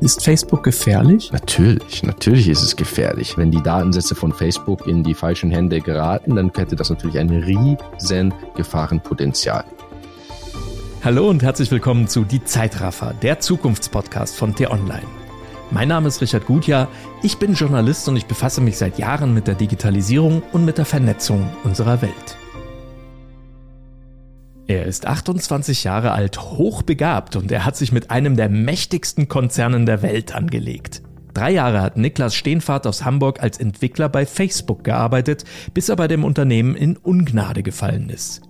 Ist Facebook gefährlich? Natürlich, natürlich ist es gefährlich. Wenn die Datensätze von Facebook in die falschen Hände geraten, dann hätte das natürlich ein riesen Gefahrenpotenzial. Hallo und herzlich willkommen zu Die Zeitraffer, der Zukunftspodcast von T-Online. Mein Name ist Richard Gutjahr, ich bin Journalist und ich befasse mich seit Jahren mit der Digitalisierung und mit der Vernetzung unserer Welt. Er ist 28 Jahre alt, hochbegabt und er hat sich mit einem der mächtigsten Konzernen der Welt angelegt. Drei Jahre hat Niklas Steenfahrt aus Hamburg als Entwickler bei Facebook gearbeitet, bis er bei dem Unternehmen in Ungnade gefallen ist.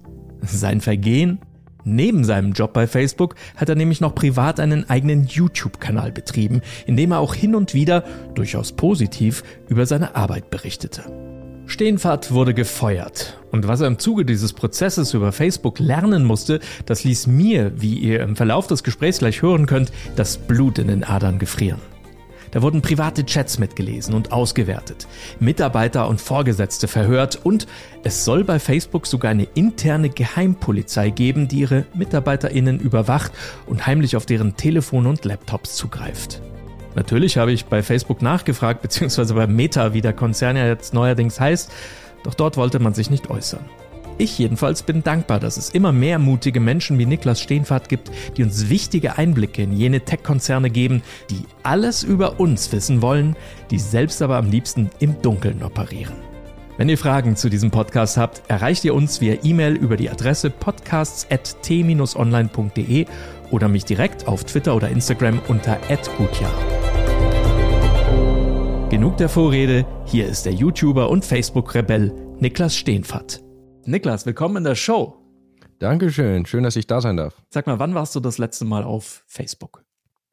Sein Vergehen? Neben seinem Job bei Facebook hat er nämlich noch privat einen eigenen YouTube-Kanal betrieben, in dem er auch hin und wieder, durchaus positiv, über seine Arbeit berichtete. Steenfahrt wurde gefeuert. Und was er im Zuge dieses Prozesses über Facebook lernen musste, das ließ mir, wie ihr im Verlauf des Gesprächs gleich hören könnt, das Blut in den Adern gefrieren. Da wurden private Chats mitgelesen und ausgewertet, Mitarbeiter und Vorgesetzte verhört und es soll bei Facebook sogar eine interne Geheimpolizei geben, die ihre Mitarbeiterinnen überwacht und heimlich auf deren Telefone und Laptops zugreift. Natürlich habe ich bei Facebook nachgefragt, beziehungsweise bei Meta, wie der Konzern ja jetzt neuerdings heißt, doch dort wollte man sich nicht äußern. Ich jedenfalls bin dankbar, dass es immer mehr mutige Menschen wie Niklas Steenfahrt gibt, die uns wichtige Einblicke in jene Tech-Konzerne geben, die alles über uns wissen wollen, die selbst aber am liebsten im Dunkeln operieren. Wenn ihr Fragen zu diesem Podcast habt, erreicht ihr uns via E-Mail über die Adresse podcasts.t-online.de oder mich direkt auf Twitter oder Instagram unter @gutjahr. Genug der Vorrede, hier ist der YouTuber und Facebook-Rebell Niklas Steenfatt. Niklas, willkommen in der Show. Dankeschön, schön, dass ich da sein darf. Sag mal, wann warst du das letzte Mal auf Facebook?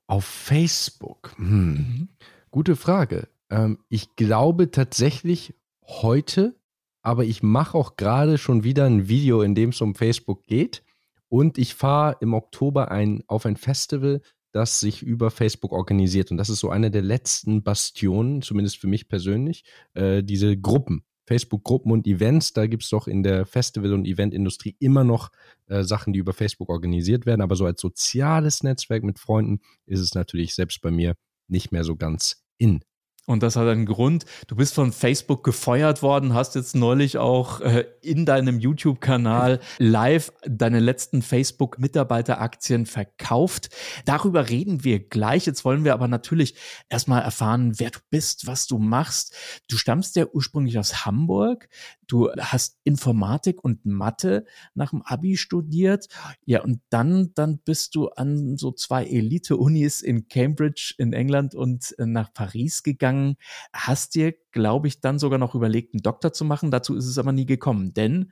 Auf Facebook? Hm. Mhm. Gute Frage. Ähm, ich glaube tatsächlich heute, aber ich mache auch gerade schon wieder ein Video, in dem es um Facebook geht. Und ich fahre im Oktober ein, auf ein Festival, das sich über Facebook organisiert. Und das ist so eine der letzten Bastionen, zumindest für mich persönlich, äh, diese Gruppen. Facebook-Gruppen und Events, da gibt es doch in der Festival- und Eventindustrie immer noch äh, Sachen, die über Facebook organisiert werden. Aber so als soziales Netzwerk mit Freunden ist es natürlich selbst bei mir nicht mehr so ganz in. Und das hat einen Grund. Du bist von Facebook gefeuert worden, hast jetzt neulich auch äh, in deinem YouTube-Kanal live deine letzten Facebook-Mitarbeiteraktien verkauft. Darüber reden wir gleich. Jetzt wollen wir aber natürlich erstmal erfahren, wer du bist, was du machst. Du stammst ja ursprünglich aus Hamburg. Du hast Informatik und Mathe nach dem Abi studiert. Ja, und dann, dann bist du an so zwei Elite-Unis in Cambridge in England und äh, nach Paris gegangen hast dir, glaube ich, dann sogar noch überlegt, einen Doktor zu machen. Dazu ist es aber nie gekommen, denn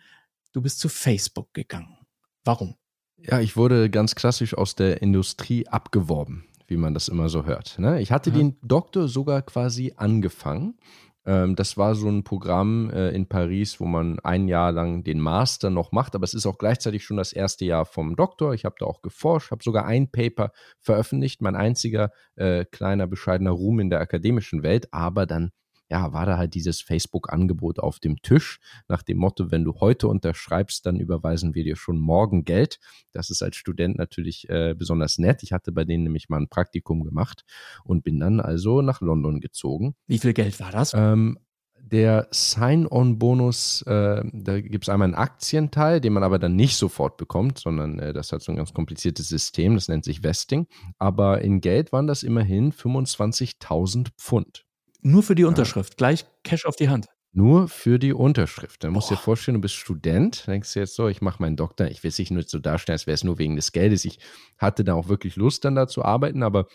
du bist zu Facebook gegangen. Warum? Ja, ich wurde ganz klassisch aus der Industrie abgeworben, wie man das immer so hört. Ne? Ich hatte ja. den Doktor sogar quasi angefangen ähm, das war so ein Programm äh, in Paris, wo man ein Jahr lang den Master noch macht, aber es ist auch gleichzeitig schon das erste Jahr vom Doktor. Ich habe da auch geforscht, habe sogar ein Paper veröffentlicht, mein einziger äh, kleiner bescheidener Ruhm in der akademischen Welt, aber dann ja, war da halt dieses Facebook-Angebot auf dem Tisch nach dem Motto, wenn du heute unterschreibst, dann überweisen wir dir schon morgen Geld. Das ist als Student natürlich äh, besonders nett. Ich hatte bei denen nämlich mal ein Praktikum gemacht und bin dann also nach London gezogen. Wie viel Geld war das? Ähm, der Sign-on-Bonus, äh, da gibt es einmal einen Aktienteil, den man aber dann nicht sofort bekommt, sondern äh, das hat so ein ganz kompliziertes System, das nennt sich Vesting. Aber in Geld waren das immerhin 25.000 Pfund. Nur für die Unterschrift, ja. gleich Cash auf die Hand. Nur für die Unterschrift. Dann musst du dir vorstellen, du bist Student, denkst du jetzt so, ich mache meinen Doktor, ich will es nicht nur so darstellen, als wäre es nur wegen des Geldes. Ich hatte da auch wirklich Lust, dann da zu arbeiten, aber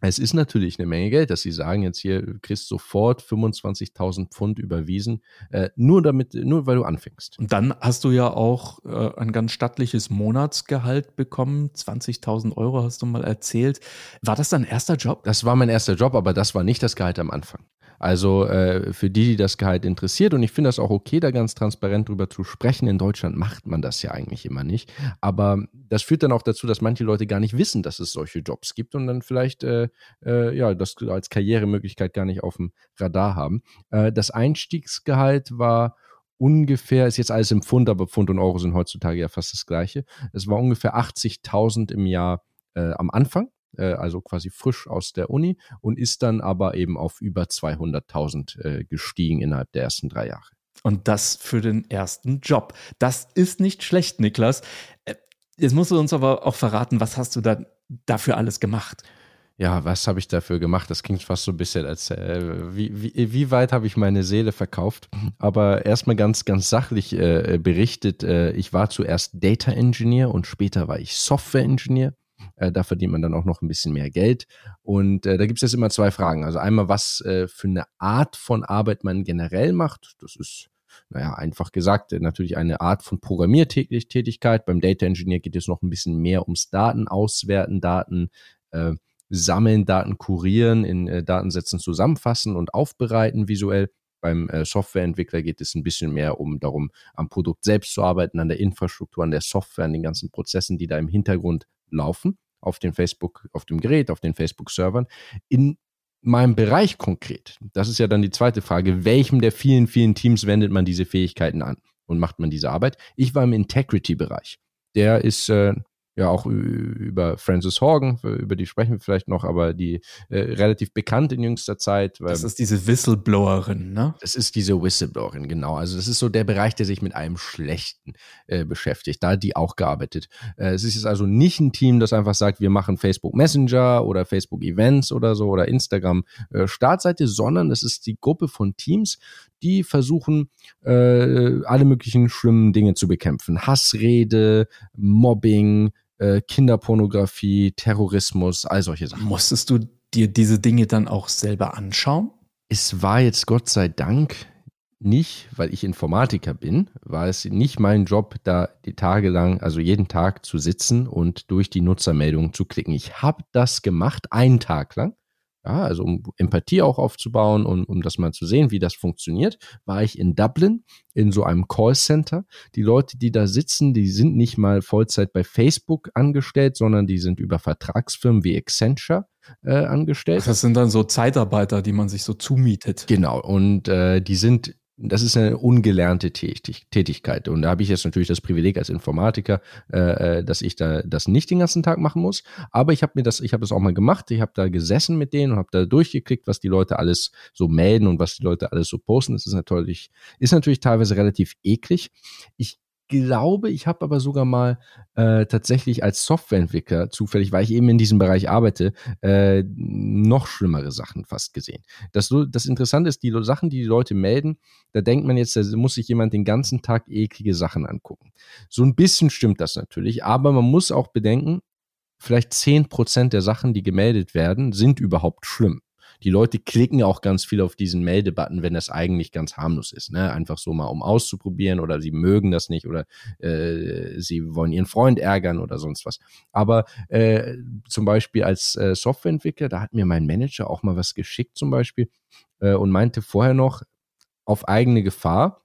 es ist natürlich eine Menge Geld, dass sie sagen, jetzt hier du kriegst sofort 25.000 Pfund überwiesen, äh, nur damit, nur weil du anfängst. Und dann hast du ja auch äh, ein ganz stattliches Monatsgehalt bekommen, 20.000 Euro hast du mal erzählt. War das dein erster Job? Das war mein erster Job, aber das war nicht das Gehalt am Anfang. Also äh, für die, die das Gehalt interessiert, und ich finde das auch okay, da ganz transparent drüber zu sprechen. In Deutschland macht man das ja eigentlich immer nicht. Aber das führt dann auch dazu, dass manche Leute gar nicht wissen, dass es solche Jobs gibt und dann vielleicht äh, äh, ja das als Karrieremöglichkeit gar nicht auf dem Radar haben. Äh, das Einstiegsgehalt war ungefähr, ist jetzt alles im Pfund, aber Pfund und Euro sind heutzutage ja fast das gleiche. Es war ungefähr 80.000 im Jahr äh, am Anfang äh, also quasi frisch aus der Uni und ist dann aber eben auf über 200.000 äh, gestiegen innerhalb der ersten drei Jahre. Und das für den ersten Job. Das ist nicht schlecht, Niklas. Äh, jetzt musst du uns aber auch verraten, was hast du da dafür alles gemacht? Ja, was habe ich dafür gemacht? Das klingt fast so ein bisschen als, äh, wie, wie, wie weit habe ich meine Seele verkauft? Aber erstmal ganz, ganz sachlich äh, berichtet, äh, ich war zuerst Data Engineer und später war ich Software Engineer. Äh, da verdient man dann auch noch ein bisschen mehr Geld. Und äh, da gibt es jetzt immer zwei Fragen. Also einmal, was äh, für eine Art von Arbeit man generell macht. Das ist naja, einfach gesagt, natürlich eine Art von Programmiertätigkeit. Beim Data Engineer geht es noch ein bisschen mehr ums Daten auswerten, Daten äh, sammeln, Daten kurieren, in äh, Datensätzen zusammenfassen und aufbereiten visuell. Beim äh, Softwareentwickler geht es ein bisschen mehr um darum, am Produkt selbst zu arbeiten, an der Infrastruktur, an der Software, an den ganzen Prozessen, die da im Hintergrund laufen, auf dem Facebook, auf dem Gerät, auf den Facebook-Servern. In meinem Bereich konkret, das ist ja dann die zweite Frage, welchem der vielen, vielen Teams wendet man diese Fähigkeiten an und macht man diese Arbeit? Ich war im Integrity-Bereich. Der ist äh, ja auch über Frances Horgan, über die sprechen wir vielleicht noch, aber die äh, relativ bekannt in jüngster Zeit. das ist diese Whistleblowerin, ne? Das ist diese Whistleblowerin, genau. Also das ist so der Bereich, der sich mit einem Schlechten äh, beschäftigt. Da hat die auch gearbeitet. Äh, es ist jetzt also nicht ein Team, das einfach sagt, wir machen Facebook Messenger oder Facebook Events oder so oder Instagram äh, Startseite, sondern es ist die Gruppe von Teams, die versuchen, äh, alle möglichen schlimmen Dinge zu bekämpfen. Hassrede, Mobbing, äh, Kinderpornografie, Terrorismus, all solche Sachen. Musstest du dir diese Dinge dann auch selber anschauen? Es war jetzt Gott sei Dank nicht, weil ich Informatiker bin, war es nicht mein Job, da die Tage lang, also jeden Tag zu sitzen und durch die Nutzermeldungen zu klicken. Ich habe das gemacht, einen Tag lang. Ja, also um Empathie auch aufzubauen und um das mal zu sehen, wie das funktioniert, war ich in Dublin in so einem Callcenter. Die Leute, die da sitzen, die sind nicht mal Vollzeit bei Facebook angestellt, sondern die sind über Vertragsfirmen wie Accenture äh, angestellt. Das sind dann so Zeitarbeiter, die man sich so zumietet. Genau, und äh, die sind das ist eine ungelernte Tätigkeit. Und da habe ich jetzt natürlich das Privileg als Informatiker, äh, äh, dass ich da das nicht den ganzen Tag machen muss. Aber ich habe mir das, ich habe das auch mal gemacht. Ich habe da gesessen mit denen und habe da durchgeklickt, was die Leute alles so melden und was die Leute alles so posten. Das ist natürlich, ist natürlich teilweise relativ eklig. Ich glaube, ich habe aber sogar mal äh, tatsächlich als Softwareentwickler zufällig, weil ich eben in diesem Bereich arbeite, äh, noch schlimmere Sachen fast gesehen. Das, das Interessante ist, die Sachen, die die Leute melden, da denkt man jetzt, da muss sich jemand den ganzen Tag eklige Sachen angucken. So ein bisschen stimmt das natürlich, aber man muss auch bedenken, vielleicht zehn Prozent der Sachen, die gemeldet werden, sind überhaupt schlimm die Leute klicken auch ganz viel auf diesen Meldebutton, wenn das eigentlich ganz harmlos ist. Ne? Einfach so mal, um auszuprobieren oder sie mögen das nicht oder äh, sie wollen ihren Freund ärgern oder sonst was. Aber äh, zum Beispiel als äh, Softwareentwickler, da hat mir mein Manager auch mal was geschickt zum Beispiel äh, und meinte vorher noch auf eigene Gefahr,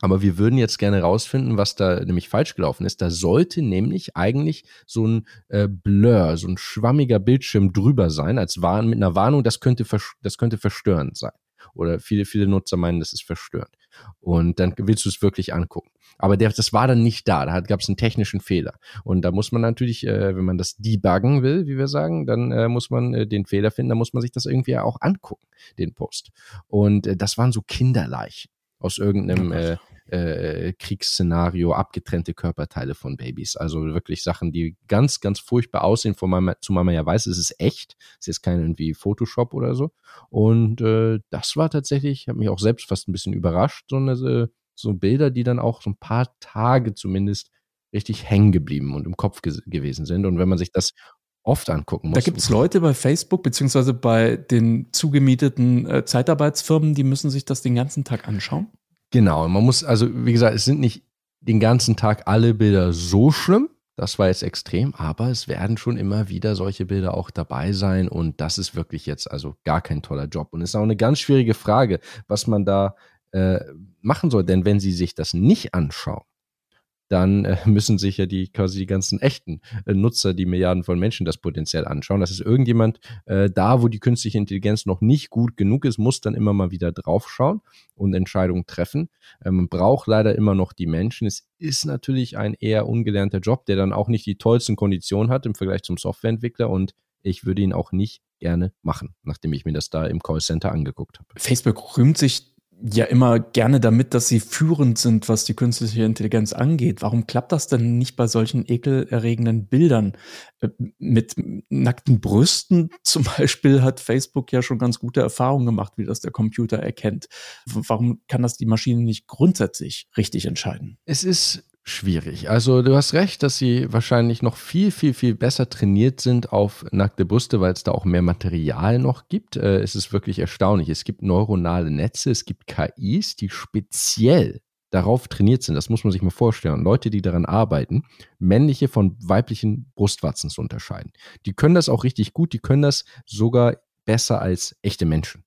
aber wir würden jetzt gerne rausfinden, was da nämlich falsch gelaufen ist. Da sollte nämlich eigentlich so ein äh, Blur, so ein schwammiger Bildschirm drüber sein, als Warn mit einer Warnung, das könnte, das könnte verstörend sein. Oder viele, viele Nutzer meinen, das ist verstörend. Und dann willst du es wirklich angucken. Aber der, das war dann nicht da. Da gab es einen technischen Fehler. Und da muss man natürlich, äh, wenn man das debuggen will, wie wir sagen, dann äh, muss man äh, den Fehler finden. Da muss man sich das irgendwie auch angucken, den Post. Und äh, das waren so Kinderleichen aus irgendeinem äh, äh, Kriegsszenario abgetrennte Körperteile von Babys. Also wirklich Sachen, die ganz, ganz furchtbar aussehen, von meinem, zumal man ja weiß, es ist echt. Es ist kein irgendwie Photoshop oder so. Und äh, das war tatsächlich, hat mich auch selbst fast ein bisschen überrascht, so, eine, so Bilder, die dann auch so ein paar Tage zumindest richtig hängen geblieben und im Kopf ge gewesen sind. Und wenn man sich das oft angucken muss. Da gibt es Leute bei Facebook beziehungsweise bei den zugemieteten äh, Zeitarbeitsfirmen, die müssen sich das den ganzen Tag anschauen. Genau, man muss, also wie gesagt, es sind nicht den ganzen Tag alle Bilder so schlimm. Das war jetzt extrem, aber es werden schon immer wieder solche Bilder auch dabei sein und das ist wirklich jetzt also gar kein toller Job. Und es ist auch eine ganz schwierige Frage, was man da äh, machen soll. Denn wenn Sie sich das nicht anschauen, dann äh, müssen sich ja die quasi die ganzen echten äh, Nutzer, die Milliarden von Menschen das potenziell anschauen. Das ist irgendjemand äh, da, wo die künstliche Intelligenz noch nicht gut genug ist, muss dann immer mal wieder draufschauen und Entscheidungen treffen. Äh, man braucht leider immer noch die Menschen. Es ist natürlich ein eher ungelernter Job, der dann auch nicht die tollsten Konditionen hat im Vergleich zum Softwareentwickler und Ich würde ihn auch nicht gerne machen, nachdem ich mir das da im Callcenter angeguckt habe. Facebook rühmt sich ja immer gerne damit, dass sie führend sind, was die künstliche Intelligenz angeht. Warum klappt das denn nicht bei solchen ekelerregenden Bildern? Äh, mit nackten Brüsten zum Beispiel hat Facebook ja schon ganz gute Erfahrungen gemacht, wie das der Computer erkennt. Warum kann das die Maschine nicht grundsätzlich richtig entscheiden? Es ist schwierig. Also du hast recht, dass sie wahrscheinlich noch viel, viel, viel besser trainiert sind auf nackte Brüste, weil es da auch mehr Material noch gibt. Äh, es ist wirklich erstaunlich. Es gibt neuronale Netze, es gibt KIs, die speziell darauf trainiert sind. Das muss man sich mal vorstellen. Leute, die daran arbeiten, männliche von weiblichen Brustwarzen zu unterscheiden. Die können das auch richtig gut, die können das sogar besser als echte Menschen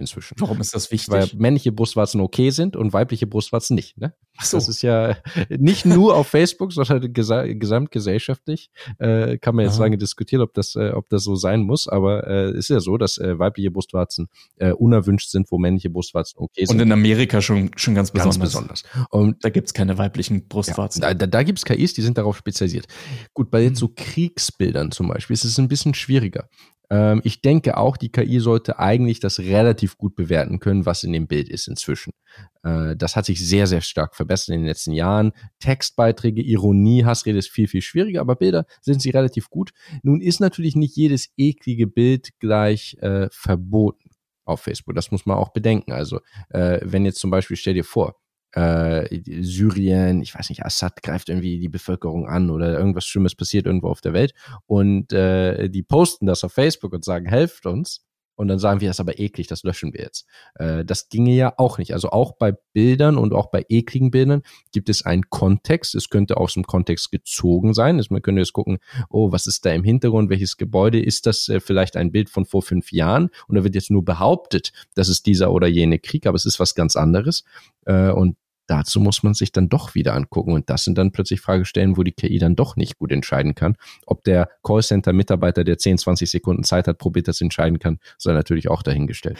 inzwischen. Warum ist das wichtig? Weil männliche Brustwarzen okay sind und weibliche Brustwarzen nicht. Ne? Ach so. Das ist ja nicht nur auf Facebook, sondern gesa gesamtgesellschaftlich äh, kann man jetzt Aha. lange diskutieren, ob das, äh, ob das so sein muss. Aber es äh, ist ja so, dass äh, weibliche Brustwarzen äh, unerwünscht sind, wo männliche Brustwarzen okay sind. Und in Amerika schon, schon ganz besonders. Ganz besonders. Und da gibt's keine weiblichen Brustwarzen. Ja, da da gibt es KIs, die sind darauf spezialisiert. Gut, bei jetzt so Kriegsbildern zum Beispiel ist es ein bisschen schwieriger. Ähm, ich denke auch, die KI sollte eigentlich das relativ gut bewerten können, was in dem Bild ist inzwischen. Äh, das hat sich sehr, sehr stark verbessert in den letzten Jahren. Textbeiträge, Ironie, Hassrede ist viel, viel schwieriger, aber Bilder sind sie relativ gut. Nun ist natürlich nicht jedes eklige Bild gleich äh, verboten auf Facebook. Das muss man auch bedenken. Also, äh, wenn jetzt zum Beispiel, stell dir vor, äh, Syrien, ich weiß nicht, Assad greift irgendwie die Bevölkerung an oder irgendwas Schlimmes passiert irgendwo auf der Welt und äh, die posten das auf Facebook und sagen, helft uns und dann sagen wir, das ist aber eklig, das löschen wir jetzt. Äh, das ginge ja auch nicht. Also auch bei Bildern und auch bei ekligen Bildern gibt es einen Kontext. Es könnte aus dem Kontext gezogen sein. Also man könnte jetzt gucken, oh, was ist da im Hintergrund? Welches Gebäude? Ist das äh, vielleicht ein Bild von vor fünf Jahren? Und da wird jetzt nur behauptet, das ist dieser oder jene Krieg, aber es ist was ganz anderes. Äh, und dazu muss man sich dann doch wieder angucken. Und das sind dann plötzlich Fragestellen, wo die KI dann doch nicht gut entscheiden kann. Ob der Callcenter-Mitarbeiter, der 10, 20 Sekunden Zeit hat, probiert das entscheiden kann, sei natürlich auch dahingestellt.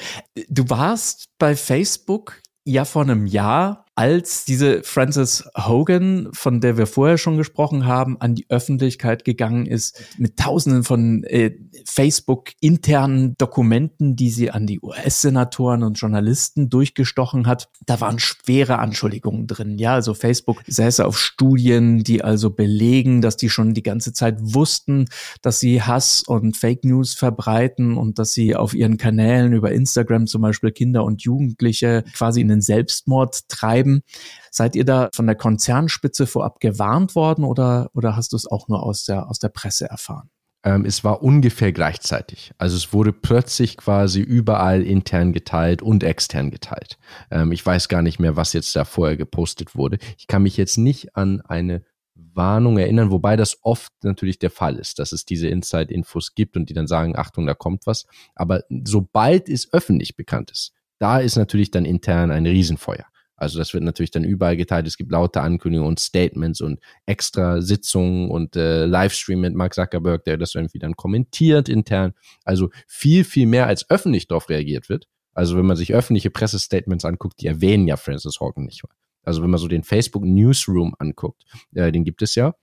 Du warst bei Facebook ja vor einem Jahr als diese Frances Hogan, von der wir vorher schon gesprochen haben, an die Öffentlichkeit gegangen ist, mit tausenden von äh, Facebook-internen Dokumenten, die sie an die US-Senatoren und Journalisten durchgestochen hat, da waren schwere Anschuldigungen drin. Ja, also Facebook säße auf Studien, die also belegen, dass die schon die ganze Zeit wussten, dass sie Hass und Fake News verbreiten und dass sie auf ihren Kanälen über Instagram zum Beispiel Kinder und Jugendliche quasi in den Selbstmord treiben bleiben. Seid ihr da von der Konzernspitze vorab gewarnt worden oder, oder hast du es auch nur aus der, aus der Presse erfahren? Ähm, es war ungefähr gleichzeitig. Also es wurde plötzlich quasi überall intern geteilt und extern geteilt. Ähm, ich weiß gar nicht mehr, was jetzt da vorher gepostet wurde. Ich kann mich jetzt nicht an eine Warnung erinnern, wobei das oft natürlich der Fall ist, dass es diese Inside-Infos gibt und die dann sagen, Achtung, da kommt was. Aber sobald es öffentlich bekannt ist, da ist natürlich dann intern ein Riesenfeuer. Also das wird natürlich dann überall geteilt. Es gibt laute Ankündigungen und Statements und extra Sitzungen und äh, Livestream mit Mark Zuckerberg, der das irgendwie dann kommentiert intern. Also viel, viel mehr als öffentlich darauf reagiert wird. Also wenn man sich öffentliche Pressestatements anguckt, die erwähnen ja Francis Hogan nicht mal. Also wenn man so den Facebook Newsroom anguckt, äh, den gibt es ja.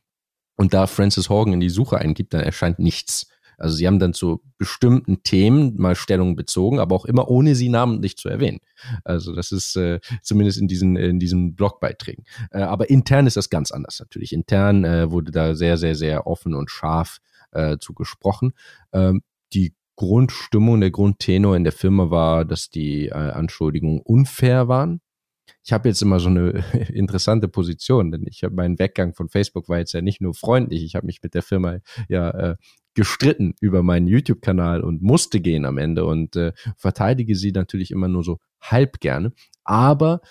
Und da Francis Hogan in die Suche eingibt, dann erscheint nichts. Also sie haben dann zu bestimmten Themen mal Stellung bezogen, aber auch immer ohne sie namentlich zu erwähnen. Also das ist äh, zumindest in diesen, in diesen Blogbeiträgen. Äh, aber intern ist das ganz anders natürlich. Intern äh, wurde da sehr, sehr, sehr offen und scharf äh, zu gesprochen. Ähm, die Grundstimmung, der Grundtenor in der Firma war, dass die äh, Anschuldigungen unfair waren. Ich habe jetzt immer so eine interessante Position, denn ich habe meinen Weggang von Facebook war jetzt ja nicht nur freundlich, ich habe mich mit der Firma ja äh, gestritten über meinen YouTube-Kanal und musste gehen am Ende und äh, verteidige sie natürlich immer nur so halb gerne. Aber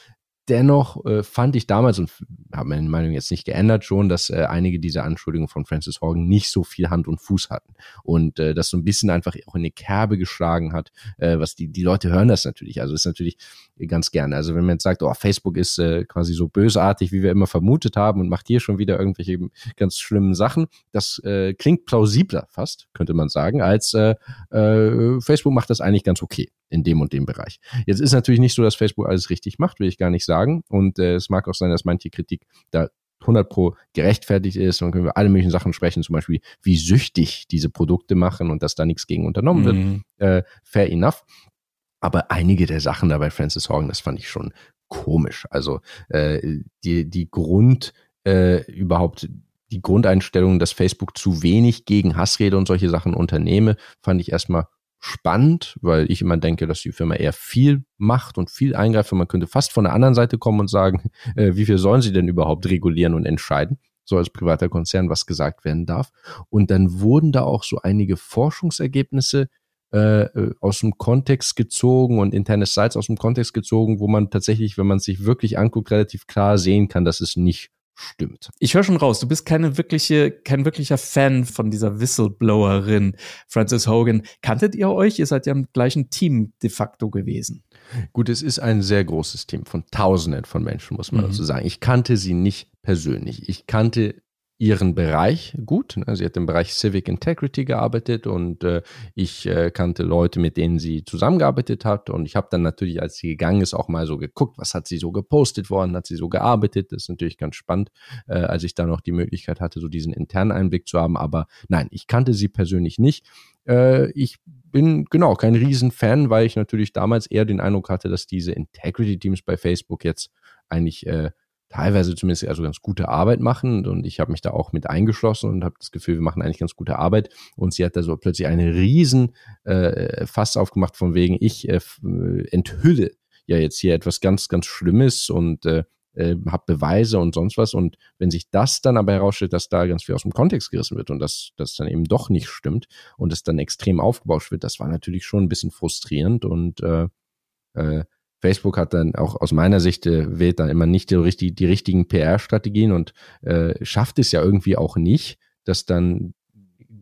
dennoch äh, fand ich damals, und habe meine Meinung jetzt nicht geändert schon, dass äh, einige dieser Anschuldigungen von Francis Horgan nicht so viel Hand und Fuß hatten. Und äh, das so ein bisschen einfach auch in die Kerbe geschlagen hat, äh, was die, die Leute hören das natürlich. Also ist natürlich ganz gerne. Also wenn man jetzt sagt, oh, Facebook ist äh, quasi so bösartig, wie wir immer vermutet haben und macht hier schon wieder irgendwelche ganz schlimmen Sachen, das äh, klingt plausibler fast, könnte man sagen, als äh, äh, Facebook macht das eigentlich ganz okay in dem und dem Bereich. Jetzt ist natürlich nicht so, dass Facebook alles richtig macht, will ich gar nicht sagen. Und äh, es mag auch sein, dass manche Kritik da 100 pro gerechtfertigt ist. Und dann können wir alle möglichen Sachen sprechen, zum Beispiel, wie süchtig diese Produkte machen und dass da nichts gegen unternommen wird. Mhm. Äh, fair enough. Aber einige der Sachen da bei Francis Horgan, das fand ich schon komisch. Also äh, die, die Grund, äh, überhaupt die Grundeinstellung, dass Facebook zu wenig gegen Hassrede und solche Sachen unternehme, fand ich erstmal spannend, weil ich immer denke, dass die Firma eher viel macht und viel eingreift. Und man könnte fast von der anderen Seite kommen und sagen, äh, wie viel sollen sie denn überhaupt regulieren und entscheiden? So als privater Konzern, was gesagt werden darf. Und dann wurden da auch so einige Forschungsergebnisse äh, äh aus dem Kontext gezogen und interne Sites aus dem Kontext gezogen, wo man tatsächlich, wenn man sich wirklich anguckt, relativ klar sehen kann, dass es nicht stimmt. Ich höre schon raus, du bist keine wirkliche, kein wirklicher Fan von dieser Whistleblowerin Frances Hogan. Kanntet ihr euch? Ihr seid ja im gleichen Team de facto gewesen. Gut, es ist ein sehr großes Team von Tausenden von Menschen, muss man mhm. dazu sagen. Ich kannte sie nicht persönlich. Ich kannte ihren Bereich gut. Ne? Sie hat im Bereich Civic Integrity gearbeitet und äh, ich äh, kannte Leute, mit denen sie zusammengearbeitet hat. Und ich habe dann natürlich, als sie gegangen ist, auch mal so geguckt, was hat sie so gepostet worden, hat sie so gearbeitet. Das ist natürlich ganz spannend, äh, als ich da noch die Möglichkeit hatte, so diesen internen Einblick zu haben. Aber nein, ich kannte sie persönlich nicht. Äh, ich bin genau kein Riesenfan, weil ich natürlich damals eher den Eindruck hatte, dass diese Integrity-Teams bei Facebook jetzt eigentlich äh, teilweise zumindest also ganz gute Arbeit machen und ich habe mich da auch mit eingeschlossen und habe das Gefühl, wir machen eigentlich ganz gute Arbeit. Und sie hat da so plötzlich eine riesen äh, Fass aufgemacht von wegen, ich äh, enthülle ja jetzt hier etwas ganz, ganz Schlimmes und äh, äh, habe Beweise und sonst was. Und wenn sich das dann aber herausstellt, dass da ganz viel aus dem Kontext gerissen wird und dass das dann eben doch nicht stimmt und es dann extrem aufgebauscht wird, das war natürlich schon ein bisschen frustrierend und äh, äh, Facebook hat dann auch aus meiner Sicht äh, wählt dann immer nicht die, richtig, die richtigen PR-Strategien und äh, schafft es ja irgendwie auch nicht, das dann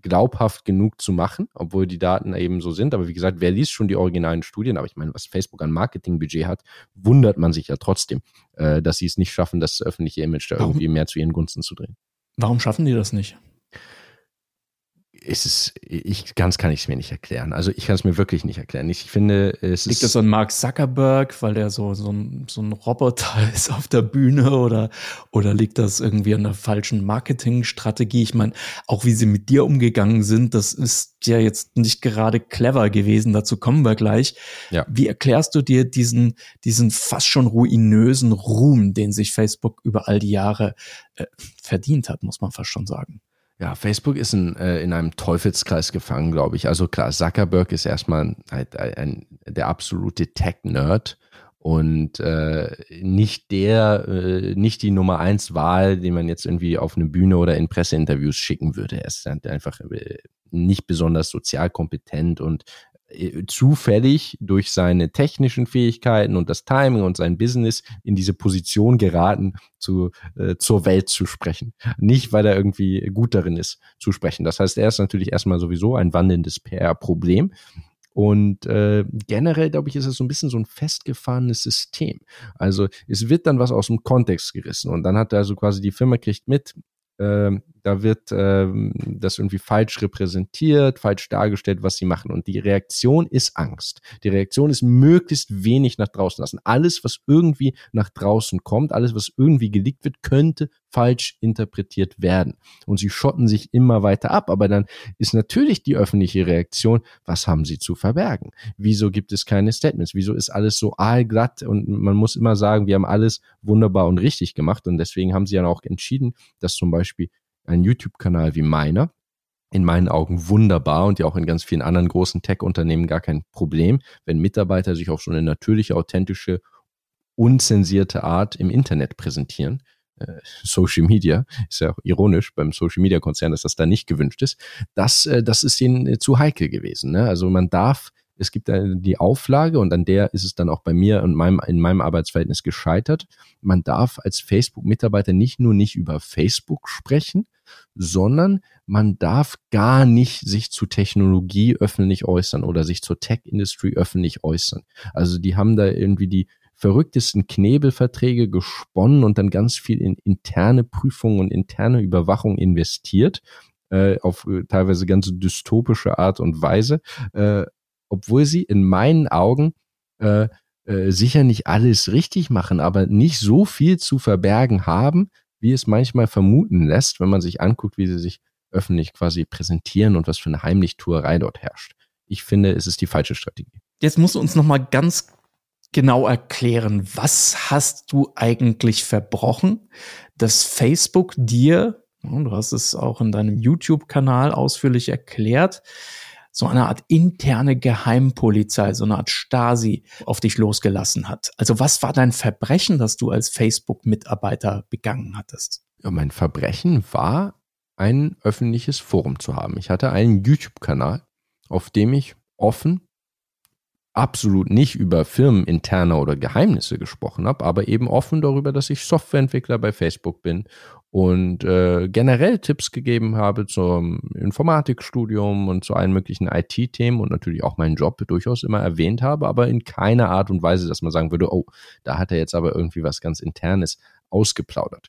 glaubhaft genug zu machen, obwohl die Daten eben so sind. Aber wie gesagt, wer liest schon die originalen Studien? Aber ich meine, was Facebook an Marketingbudget hat, wundert man sich ja trotzdem, äh, dass sie es nicht schaffen, das öffentliche Image da irgendwie mehr zu ihren Gunsten zu drehen. Warum schaffen die das nicht? Ist es, ich ganz kann ich es mir nicht erklären. Also ich kann es mir wirklich nicht erklären. Ich finde, es Liegt ist. das an Mark Zuckerberg, weil der so, so, ein, so ein Roboter ist auf der Bühne oder, oder liegt das irgendwie an der falschen Marketingstrategie? Ich meine, auch wie sie mit dir umgegangen sind, das ist ja jetzt nicht gerade clever gewesen. Dazu kommen wir gleich. Ja. Wie erklärst du dir diesen, diesen fast schon ruinösen Ruhm, den sich Facebook über all die Jahre äh, verdient hat, muss man fast schon sagen? Ja, Facebook ist in, äh, in einem Teufelskreis gefangen, glaube ich. Also klar, Zuckerberg ist erstmal ein, ein, ein der absolute Tech-Nerd und äh, nicht der, äh, nicht die Nummer eins Wahl, den man jetzt irgendwie auf eine Bühne oder in Presseinterviews schicken würde. Er ist einfach äh, nicht besonders sozial kompetent und zufällig durch seine technischen Fähigkeiten und das Timing und sein Business in diese Position geraten, zu, äh, zur Welt zu sprechen. Nicht, weil er irgendwie gut darin ist, zu sprechen. Das heißt, er ist natürlich erstmal sowieso ein wandelndes PR-Problem. Und äh, generell, glaube ich, ist es so ein bisschen so ein festgefahrenes System. Also es wird dann was aus dem Kontext gerissen und dann hat er also quasi die Firma kriegt mit, äh, da wird äh, das irgendwie falsch repräsentiert, falsch dargestellt, was sie machen. Und die Reaktion ist Angst. Die Reaktion ist möglichst wenig nach draußen lassen. Alles, was irgendwie nach draußen kommt, alles, was irgendwie geleakt wird, könnte falsch interpretiert werden. Und sie schotten sich immer weiter ab. Aber dann ist natürlich die öffentliche Reaktion, was haben sie zu verbergen? Wieso gibt es keine Statements? Wieso ist alles so aalglatt? Und man muss immer sagen, wir haben alles wunderbar und richtig gemacht. Und deswegen haben sie dann auch entschieden, dass zum Beispiel ein YouTube-Kanal wie meiner, in meinen Augen wunderbar und ja auch in ganz vielen anderen großen Tech-Unternehmen gar kein Problem, wenn Mitarbeiter sich auf so eine natürliche, authentische, unzensierte Art im Internet präsentieren. Äh, Social Media, ist ja auch ironisch beim Social Media Konzern, dass das da nicht gewünscht ist. Das, äh, das ist ihnen äh, zu heikel gewesen. Ne? Also man darf es gibt die Auflage und an der ist es dann auch bei mir und meinem, in meinem Arbeitsverhältnis gescheitert. Man darf als Facebook-Mitarbeiter nicht nur nicht über Facebook sprechen, sondern man darf gar nicht sich zu Technologie öffentlich äußern oder sich zur Tech-Industry öffentlich äußern. Also die haben da irgendwie die verrücktesten Knebelverträge gesponnen und dann ganz viel in interne Prüfungen und interne Überwachung investiert, äh, auf äh, teilweise ganz dystopische Art und Weise. Äh, obwohl sie in meinen Augen äh, äh, sicher nicht alles richtig machen, aber nicht so viel zu verbergen haben, wie es manchmal vermuten lässt, wenn man sich anguckt, wie sie sich öffentlich quasi präsentieren und was für eine Heimlichtuerei dort herrscht. Ich finde, es ist die falsche Strategie. Jetzt musst du uns noch mal ganz genau erklären, was hast du eigentlich verbrochen, dass Facebook dir, du hast es auch in deinem YouTube-Kanal ausführlich erklärt, so eine Art interne Geheimpolizei, so eine Art Stasi auf dich losgelassen hat. Also was war dein Verbrechen, das du als Facebook-Mitarbeiter begangen hattest? Ja, mein Verbrechen war, ein öffentliches Forum zu haben. Ich hatte einen YouTube-Kanal, auf dem ich offen absolut nicht über firmeninterne oder Geheimnisse gesprochen habe, aber eben offen darüber, dass ich Softwareentwickler bei Facebook bin und äh, generell Tipps gegeben habe zum Informatikstudium und zu allen möglichen IT-Themen und natürlich auch meinen Job durchaus immer erwähnt habe, aber in keiner Art und Weise, dass man sagen würde, oh, da hat er jetzt aber irgendwie was ganz Internes ausgeplaudert.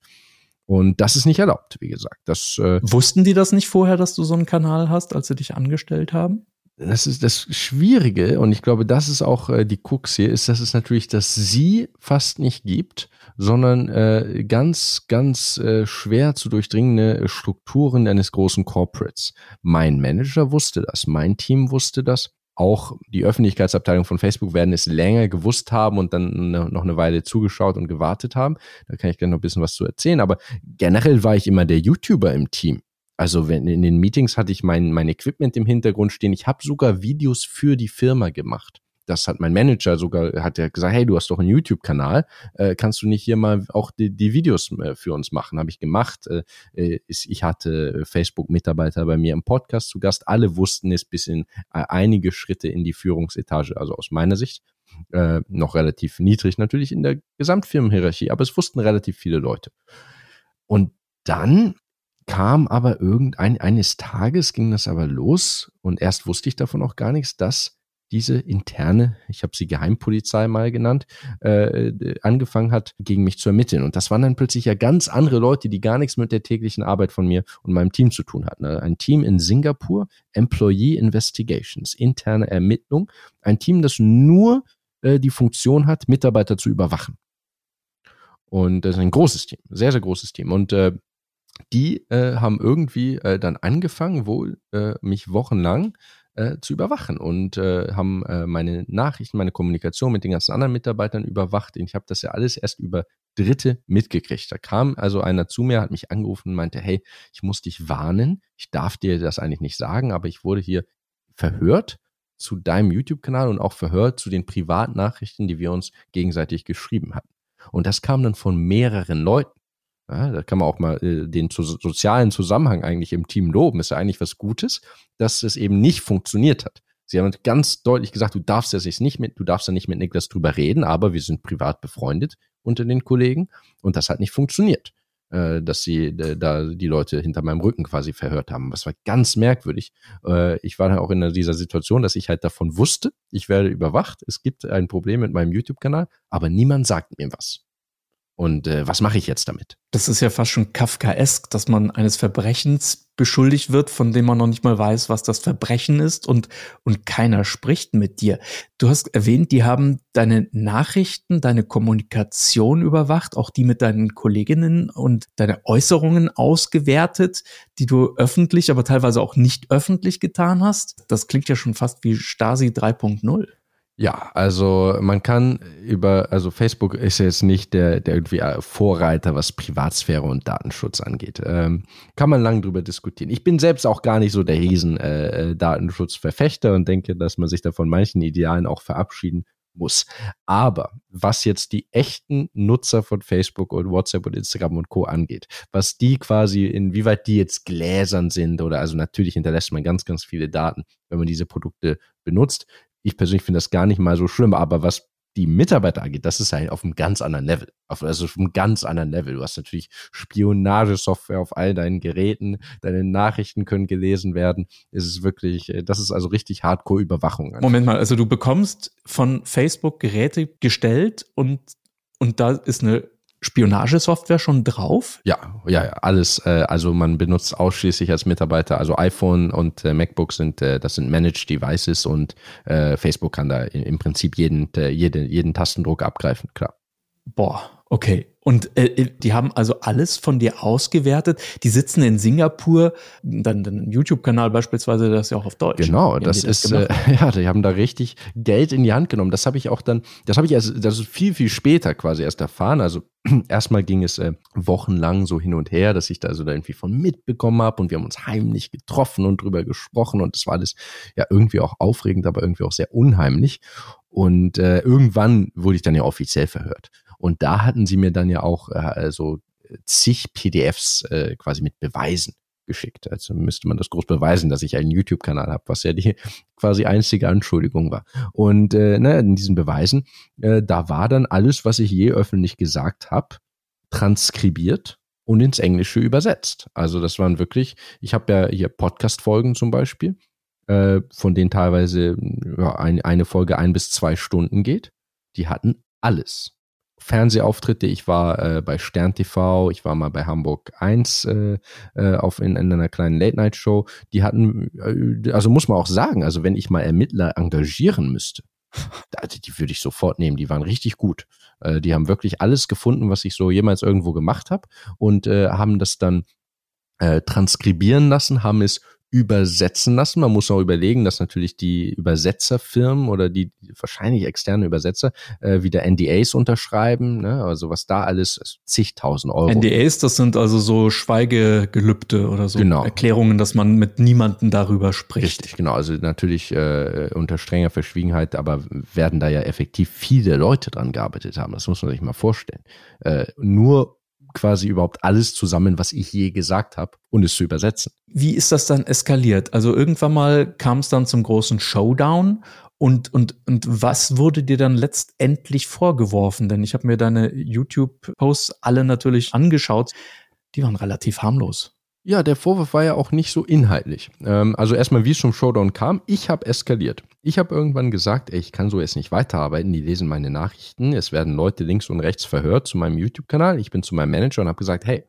Und das ist nicht erlaubt, wie gesagt. Das, äh, Wussten die das nicht vorher, dass du so einen Kanal hast, als sie dich angestellt haben? Das ist das Schwierige und ich glaube, das ist auch äh, die Krux hier, ist, dass es natürlich das Sie fast nicht gibt, sondern äh, ganz, ganz äh, schwer zu durchdringende Strukturen eines großen Corporates. Mein Manager wusste das, mein Team wusste das. Auch die Öffentlichkeitsabteilung von Facebook werden es länger gewusst haben und dann noch eine Weile zugeschaut und gewartet haben. Da kann ich gerne noch ein bisschen was zu erzählen. Aber generell war ich immer der YouTuber im Team. Also wenn in den Meetings hatte ich mein, mein Equipment im Hintergrund stehen. Ich habe sogar Videos für die Firma gemacht. Das hat mein Manager sogar, hat ja gesagt, hey, du hast doch einen YouTube-Kanal, äh, kannst du nicht hier mal auch die, die Videos äh, für uns machen? Habe ich gemacht. Äh, äh ich hatte Facebook-Mitarbeiter bei mir im Podcast zu Gast. Alle wussten es bis in äh, einige Schritte in die Führungsetage, also aus meiner Sicht. Äh, noch relativ niedrig natürlich in der Gesamtfirmenhierarchie, aber es wussten relativ viele Leute. Und dann kam aber irgendein, eines Tages ging das aber los und erst wusste ich davon auch gar nichts, dass diese interne, ich habe sie Geheimpolizei mal genannt, äh, angefangen hat, gegen mich zu ermitteln. Und das waren dann plötzlich ja ganz andere Leute, die gar nichts mit der täglichen Arbeit von mir und meinem Team zu tun hatten. Ein Team in Singapur, Employee Investigations, interne Ermittlung, ein Team, das nur äh, die Funktion hat, Mitarbeiter zu überwachen. Und das ist ein großes Team, sehr, sehr großes Team. Und äh, die äh, haben irgendwie äh, dann angefangen, wohl äh, mich wochenlang äh, zu überwachen und äh, haben äh, meine Nachrichten, meine Kommunikation mit den ganzen anderen Mitarbeitern überwacht. Ich habe das ja alles erst über Dritte mitgekriegt. Da kam also einer zu mir, hat mich angerufen und meinte, hey, ich muss dich warnen. Ich darf dir das eigentlich nicht sagen, aber ich wurde hier verhört zu deinem YouTube-Kanal und auch verhört zu den Privatnachrichten, die wir uns gegenseitig geschrieben hatten. Und das kam dann von mehreren Leuten. Ja, da kann man auch mal äh, den zu, sozialen Zusammenhang eigentlich im Team loben. Ist ja eigentlich was Gutes, dass es eben nicht funktioniert hat. Sie haben ganz deutlich gesagt, du darfst ja nicht mit, du darfst ja nicht mit Niklas drüber reden, aber wir sind privat befreundet unter den Kollegen und das hat nicht funktioniert, äh, dass sie äh, da die Leute hinter meinem Rücken quasi verhört haben. Das war ganz merkwürdig. Äh, ich war dann auch in dieser Situation, dass ich halt davon wusste, ich werde überwacht, es gibt ein Problem mit meinem YouTube-Kanal, aber niemand sagt mir was. Und äh, was mache ich jetzt damit? Das ist ja fast schon Kafkaesk, dass man eines Verbrechens beschuldigt wird, von dem man noch nicht mal weiß, was das Verbrechen ist und, und keiner spricht mit dir. Du hast erwähnt, die haben deine Nachrichten, deine Kommunikation überwacht, auch die mit deinen Kolleginnen und deine Äußerungen ausgewertet, die du öffentlich, aber teilweise auch nicht öffentlich getan hast. Das klingt ja schon fast wie Stasi 3.0. Ja, also man kann über, also Facebook ist jetzt nicht der, der irgendwie Vorreiter, was Privatsphäre und Datenschutz angeht. Ähm, kann man lang drüber diskutieren. Ich bin selbst auch gar nicht so der riesen äh, äh, und denke, dass man sich da von manchen Idealen auch verabschieden muss. Aber was jetzt die echten Nutzer von Facebook und WhatsApp und Instagram und Co. angeht, was die quasi, inwieweit die jetzt gläsern sind oder also natürlich hinterlässt man ganz, ganz viele Daten, wenn man diese Produkte benutzt. Ich persönlich finde das gar nicht mal so schlimm, aber was die Mitarbeiter angeht, das ist halt auf einem ganz anderen Level. Auf, also auf einem ganz anderen Level. Du hast natürlich Spionagesoftware auf all deinen Geräten, deine Nachrichten können gelesen werden. Es ist wirklich, äh, das ist also richtig Hardcore-Überwachung. Moment mal, also du bekommst von Facebook Geräte gestellt und, und da ist eine Spionagesoftware schon drauf? Ja, ja, ja, alles. Äh, also man benutzt ausschließlich als Mitarbeiter, also iPhone und äh, MacBook sind, äh, das sind Managed Devices und äh, Facebook kann da im Prinzip jeden, äh, jeden, jeden Tastendruck abgreifen, klar. Boah, okay. Und äh, die haben also alles von dir ausgewertet. Die sitzen in Singapur, dann, ein YouTube-Kanal beispielsweise, das ist ja auch auf Deutsch. Genau, das, das ist, äh, ja, die haben da richtig Geld in die Hand genommen. Das habe ich auch dann, das habe ich erst, das ist viel, viel später quasi erst erfahren. Also erstmal ging es äh, wochenlang so hin und her, dass ich da so da irgendwie von mitbekommen habe und wir haben uns heimlich getroffen und drüber gesprochen und das war alles ja irgendwie auch aufregend, aber irgendwie auch sehr unheimlich. Und äh, irgendwann wurde ich dann ja offiziell verhört. Und da hatten sie mir dann ja auch äh, so zig PDFs äh, quasi mit Beweisen geschickt. Also müsste man das groß beweisen, dass ich einen YouTube-Kanal habe, was ja die quasi einzige Anschuldigung war. Und äh, ne, in diesen Beweisen, äh, da war dann alles, was ich je öffentlich gesagt habe, transkribiert und ins Englische übersetzt. Also das waren wirklich, ich habe ja hier Podcast-Folgen zum Beispiel, äh, von denen teilweise ja, ein, eine Folge ein bis zwei Stunden geht. Die hatten alles. Fernsehauftritte. Ich war äh, bei Stern TV, ich war mal bei Hamburg 1 äh, äh, auf in, in einer kleinen Late-Night-Show. Die hatten, äh, also muss man auch sagen, also wenn ich mal Ermittler engagieren müsste, die würde ich sofort nehmen. Die waren richtig gut. Äh, die haben wirklich alles gefunden, was ich so jemals irgendwo gemacht habe und äh, haben das dann transkribieren lassen, haben es übersetzen lassen. Man muss auch überlegen, dass natürlich die Übersetzerfirmen oder die wahrscheinlich externe Übersetzer äh, wieder NDAs unterschreiben. Ne? Also was da alles, also zigtausend Euro. NDAs, das sind also so Schweigegelübde oder so genau. Erklärungen, dass man mit niemandem darüber spricht. Richtig, genau. Also natürlich äh, unter strenger Verschwiegenheit, aber werden da ja effektiv viele Leute dran gearbeitet haben. Das muss man sich mal vorstellen. Äh, nur quasi überhaupt alles zusammen, was ich je gesagt habe und es zu übersetzen. Wie ist das dann eskaliert? Also irgendwann mal kam es dann zum großen Showdown und, und, und was wurde dir dann letztendlich vorgeworfen? Denn ich habe mir deine YouTube-Posts alle natürlich angeschaut. Die waren relativ harmlos. Ja, der Vorwurf war ja auch nicht so inhaltlich. Ähm, also erstmal, wie es zum Showdown kam, ich habe eskaliert. Ich habe irgendwann gesagt, ey, ich kann so jetzt nicht weiterarbeiten, die lesen meine Nachrichten, es werden Leute links und rechts verhört zu meinem YouTube-Kanal. Ich bin zu meinem Manager und habe gesagt, hey,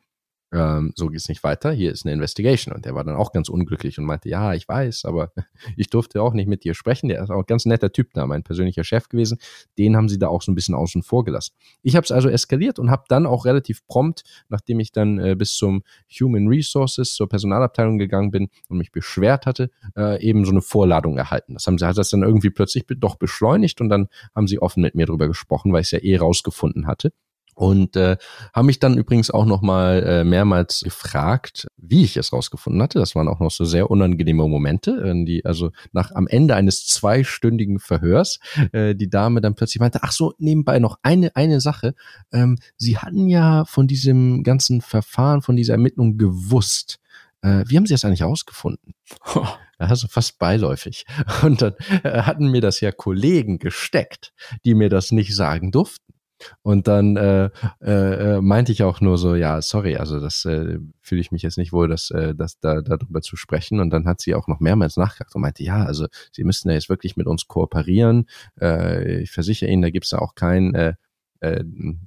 ähm, so geht's nicht weiter, hier ist eine Investigation. Und der war dann auch ganz unglücklich und meinte, ja, ich weiß, aber ich durfte auch nicht mit dir sprechen. Der ist auch ein ganz netter Typ da, mein persönlicher Chef gewesen. Den haben sie da auch so ein bisschen außen vor gelassen. Ich habe es also eskaliert und habe dann auch relativ prompt, nachdem ich dann äh, bis zum Human Resources, zur Personalabteilung gegangen bin und mich beschwert hatte, äh, eben so eine Vorladung erhalten. Das haben sie hat das dann irgendwie plötzlich doch beschleunigt und dann haben sie offen mit mir drüber gesprochen, weil ich es ja eh rausgefunden hatte und äh, haben mich dann übrigens auch noch mal äh, mehrmals gefragt, wie ich es rausgefunden hatte. Das waren auch noch so sehr unangenehme Momente, äh, die also nach am Ende eines zweistündigen Verhörs äh, die Dame dann plötzlich meinte, ach so nebenbei noch eine eine Sache. Ähm, Sie hatten ja von diesem ganzen Verfahren, von dieser Ermittlung gewusst. Äh, wie haben Sie das eigentlich rausgefunden? Also fast beiläufig. Und dann äh, hatten mir das ja Kollegen gesteckt, die mir das nicht sagen durften. Und dann äh, äh, äh, meinte ich auch nur so, ja, sorry, also das äh, fühle ich mich jetzt nicht wohl, das, äh, das da darüber zu sprechen. Und dann hat sie auch noch mehrmals nachgefragt und meinte, ja, also Sie müssen ja jetzt wirklich mit uns kooperieren. Äh, ich versichere Ihnen, da gibt es ja auch kein äh, äh,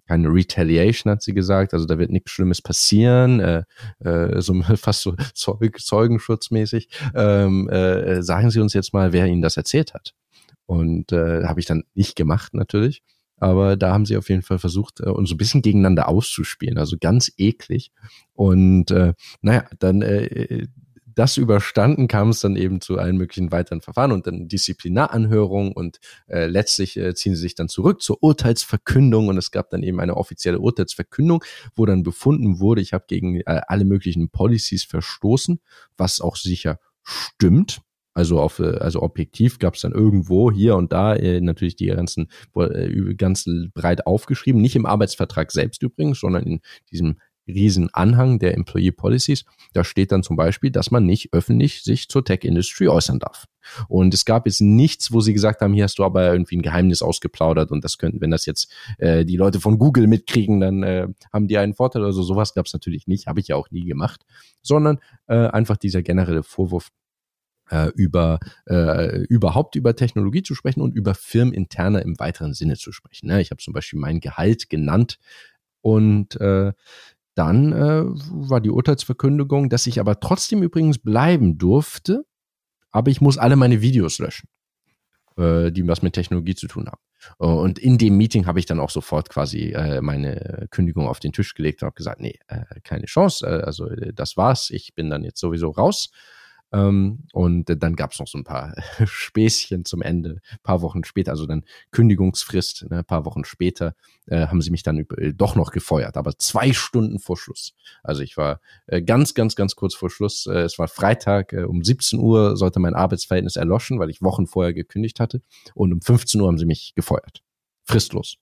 keine Retaliation, hat sie gesagt. Also da wird nichts Schlimmes passieren, äh, äh, so fast so Zeug, zeugenschutzmäßig. Ähm, äh, sagen Sie uns jetzt mal, wer Ihnen das erzählt hat. Und äh, habe ich dann nicht gemacht, natürlich. Aber da haben sie auf jeden Fall versucht, äh, uns ein bisschen gegeneinander auszuspielen. Also ganz eklig. Und äh, naja, dann äh, das überstanden kam es dann eben zu allen möglichen weiteren Verfahren und dann Disziplinaranhörung und äh, letztlich äh, ziehen sie sich dann zurück zur Urteilsverkündung und es gab dann eben eine offizielle Urteilsverkündung, wo dann befunden wurde, ich habe gegen äh, alle möglichen Policies verstoßen, was auch sicher stimmt. Also auf, äh, also objektiv gab es dann irgendwo hier und da äh, natürlich die ganzen äh, ganz breit aufgeschrieben, nicht im Arbeitsvertrag selbst übrigens, sondern in diesem riesen Anhang der Employee Policies. Da steht dann zum Beispiel, dass man nicht öffentlich sich zur Tech Industry äußern darf. Und es gab jetzt nichts, wo sie gesagt haben, hier hast du aber irgendwie ein Geheimnis ausgeplaudert und das könnten, wenn das jetzt äh, die Leute von Google mitkriegen, dann äh, haben die einen Vorteil oder so. Sowas gab es natürlich nicht, habe ich ja auch nie gemacht, sondern äh, einfach dieser generelle Vorwurf, äh, über äh, überhaupt über Technologie zu sprechen und über firmeninterne im weiteren Sinne zu sprechen. Ne? Ich habe zum Beispiel mein Gehalt genannt und äh, dann äh, war die Urteilsverkündigung, dass ich aber trotzdem übrigens bleiben durfte, aber ich muss alle meine Videos löschen, äh, die was mit Technologie zu tun haben. Und in dem Meeting habe ich dann auch sofort quasi äh, meine Kündigung auf den Tisch gelegt und habe gesagt, nee, äh, keine Chance. Äh, also äh, das war's. Ich bin dann jetzt sowieso raus. Ähm, und dann gab es noch so ein paar Späßchen zum Ende. Ein paar Wochen später, also dann Kündigungsfrist, ne, ein paar Wochen später, äh, haben sie mich dann äh, doch noch gefeuert, aber zwei Stunden vor Schluss. Also ich war äh, ganz, ganz, ganz kurz vor Schluss. Äh, es war Freitag, äh, um 17 Uhr sollte mein Arbeitsverhältnis erloschen, weil ich Wochen vorher gekündigt hatte. Und um 15 Uhr haben sie mich gefeuert. Fristlos.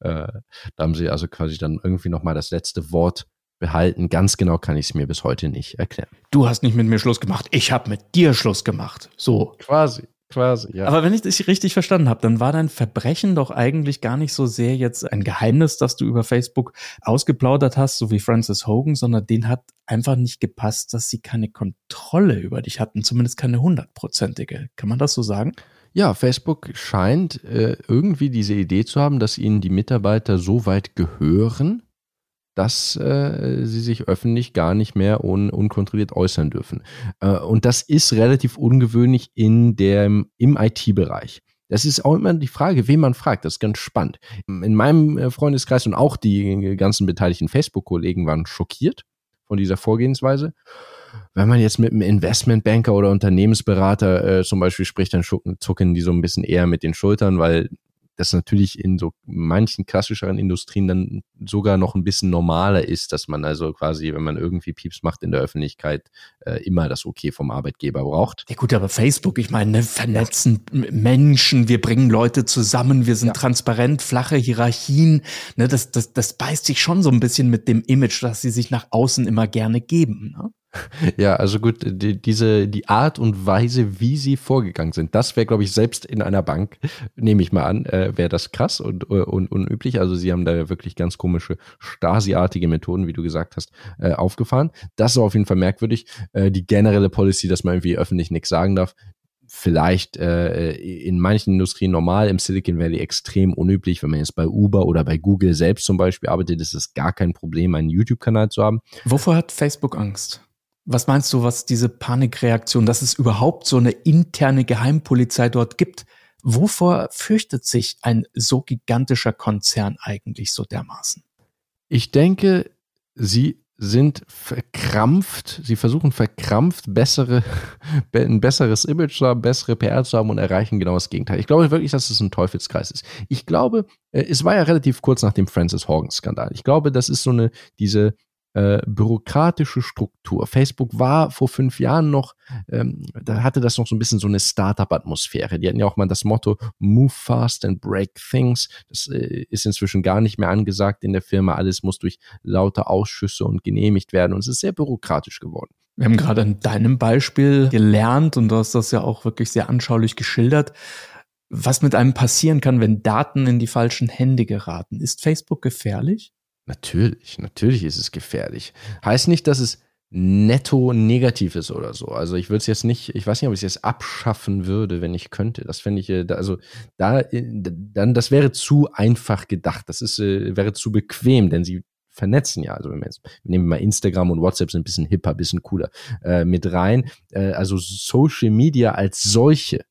Äh, da haben sie also quasi dann irgendwie nochmal das letzte Wort behalten. Ganz genau kann ich es mir bis heute nicht erklären. Du hast nicht mit mir Schluss gemacht, ich habe mit dir Schluss gemacht. So. Quasi. Quasi, ja. Aber wenn ich das richtig verstanden habe, dann war dein Verbrechen doch eigentlich gar nicht so sehr jetzt ein Geheimnis, das du über Facebook ausgeplaudert hast, so wie Francis Hogan, sondern den hat einfach nicht gepasst, dass sie keine Kontrolle über dich hatten, zumindest keine hundertprozentige. Kann man das so sagen? Ja, Facebook scheint äh, irgendwie diese Idee zu haben, dass ihnen die Mitarbeiter so weit gehören, dass äh, sie sich öffentlich gar nicht mehr un unkontrolliert äußern dürfen. Äh, und das ist relativ ungewöhnlich in dem, im IT-Bereich. Das ist auch immer die Frage, wen man fragt. Das ist ganz spannend. In meinem äh, Freundeskreis und auch die ganzen beteiligten Facebook-Kollegen waren schockiert von dieser Vorgehensweise. Wenn man jetzt mit einem Investmentbanker oder Unternehmensberater äh, zum Beispiel spricht, dann zucken die so ein bisschen eher mit den Schultern, weil das natürlich in so manchen klassischeren Industrien dann sogar noch ein bisschen normaler ist, dass man also quasi, wenn man irgendwie Pieps macht in der Öffentlichkeit, äh, immer das Okay vom Arbeitgeber braucht. Ja gut, aber Facebook, ich meine, ne, vernetzen ja. Menschen, wir bringen Leute zusammen, wir sind ja. transparent, flache Hierarchien, ne, das, das, das beißt sich schon so ein bisschen mit dem Image, dass sie sich nach außen immer gerne geben. Ne? Ja, also gut, die, diese, die Art und Weise, wie sie vorgegangen sind, das wäre, glaube ich, selbst in einer Bank, nehme ich mal an, äh, wäre das krass und, äh, und unüblich. Also sie haben da wirklich ganz komische Stasi-artige Methoden, wie du gesagt hast, äh, aufgefahren. Das ist auf jeden Fall merkwürdig. Äh, die generelle Policy, dass man irgendwie öffentlich nichts sagen darf, vielleicht äh, in manchen Industrien normal, im Silicon Valley extrem unüblich. Wenn man jetzt bei Uber oder bei Google selbst zum Beispiel arbeitet, ist es gar kein Problem, einen YouTube-Kanal zu haben. Wovor hat Facebook Angst? Was meinst du, was diese Panikreaktion, dass es überhaupt so eine interne Geheimpolizei dort gibt? Wovor fürchtet sich ein so gigantischer Konzern eigentlich so dermaßen? Ich denke, sie sind verkrampft, sie versuchen verkrampft bessere, ein besseres Image zu haben, bessere PR zu haben und erreichen genau das Gegenteil. Ich glaube wirklich, dass es ein Teufelskreis ist. Ich glaube, äh, es war ja relativ kurz nach dem Francis Horgan-Skandal. Ich glaube, das ist so eine, diese, äh, bürokratische Struktur. Facebook war vor fünf Jahren noch, ähm, da hatte das noch so ein bisschen so eine Startup-Atmosphäre. Die hatten ja auch mal das Motto Move fast and break things. Das äh, ist inzwischen gar nicht mehr angesagt in der Firma. Alles muss durch laute Ausschüsse und genehmigt werden und es ist sehr bürokratisch geworden. Wir haben gerade an deinem Beispiel gelernt und du hast das ja auch wirklich sehr anschaulich geschildert, was mit einem passieren kann, wenn Daten in die falschen Hände geraten. Ist Facebook gefährlich? Natürlich, natürlich ist es gefährlich. Heißt nicht, dass es netto negativ ist oder so. Also ich würde es jetzt nicht, ich weiß nicht, ob ich es jetzt abschaffen würde, wenn ich könnte. Das fände ich, äh, also da, äh, dann, das wäre zu einfach gedacht. Das ist, äh, wäre zu bequem, denn sie vernetzen ja. Also wenn wir jetzt, nehmen wir mal Instagram und WhatsApp sind ein bisschen hipper, ein bisschen cooler äh, mit rein. Äh, also Social Media als solche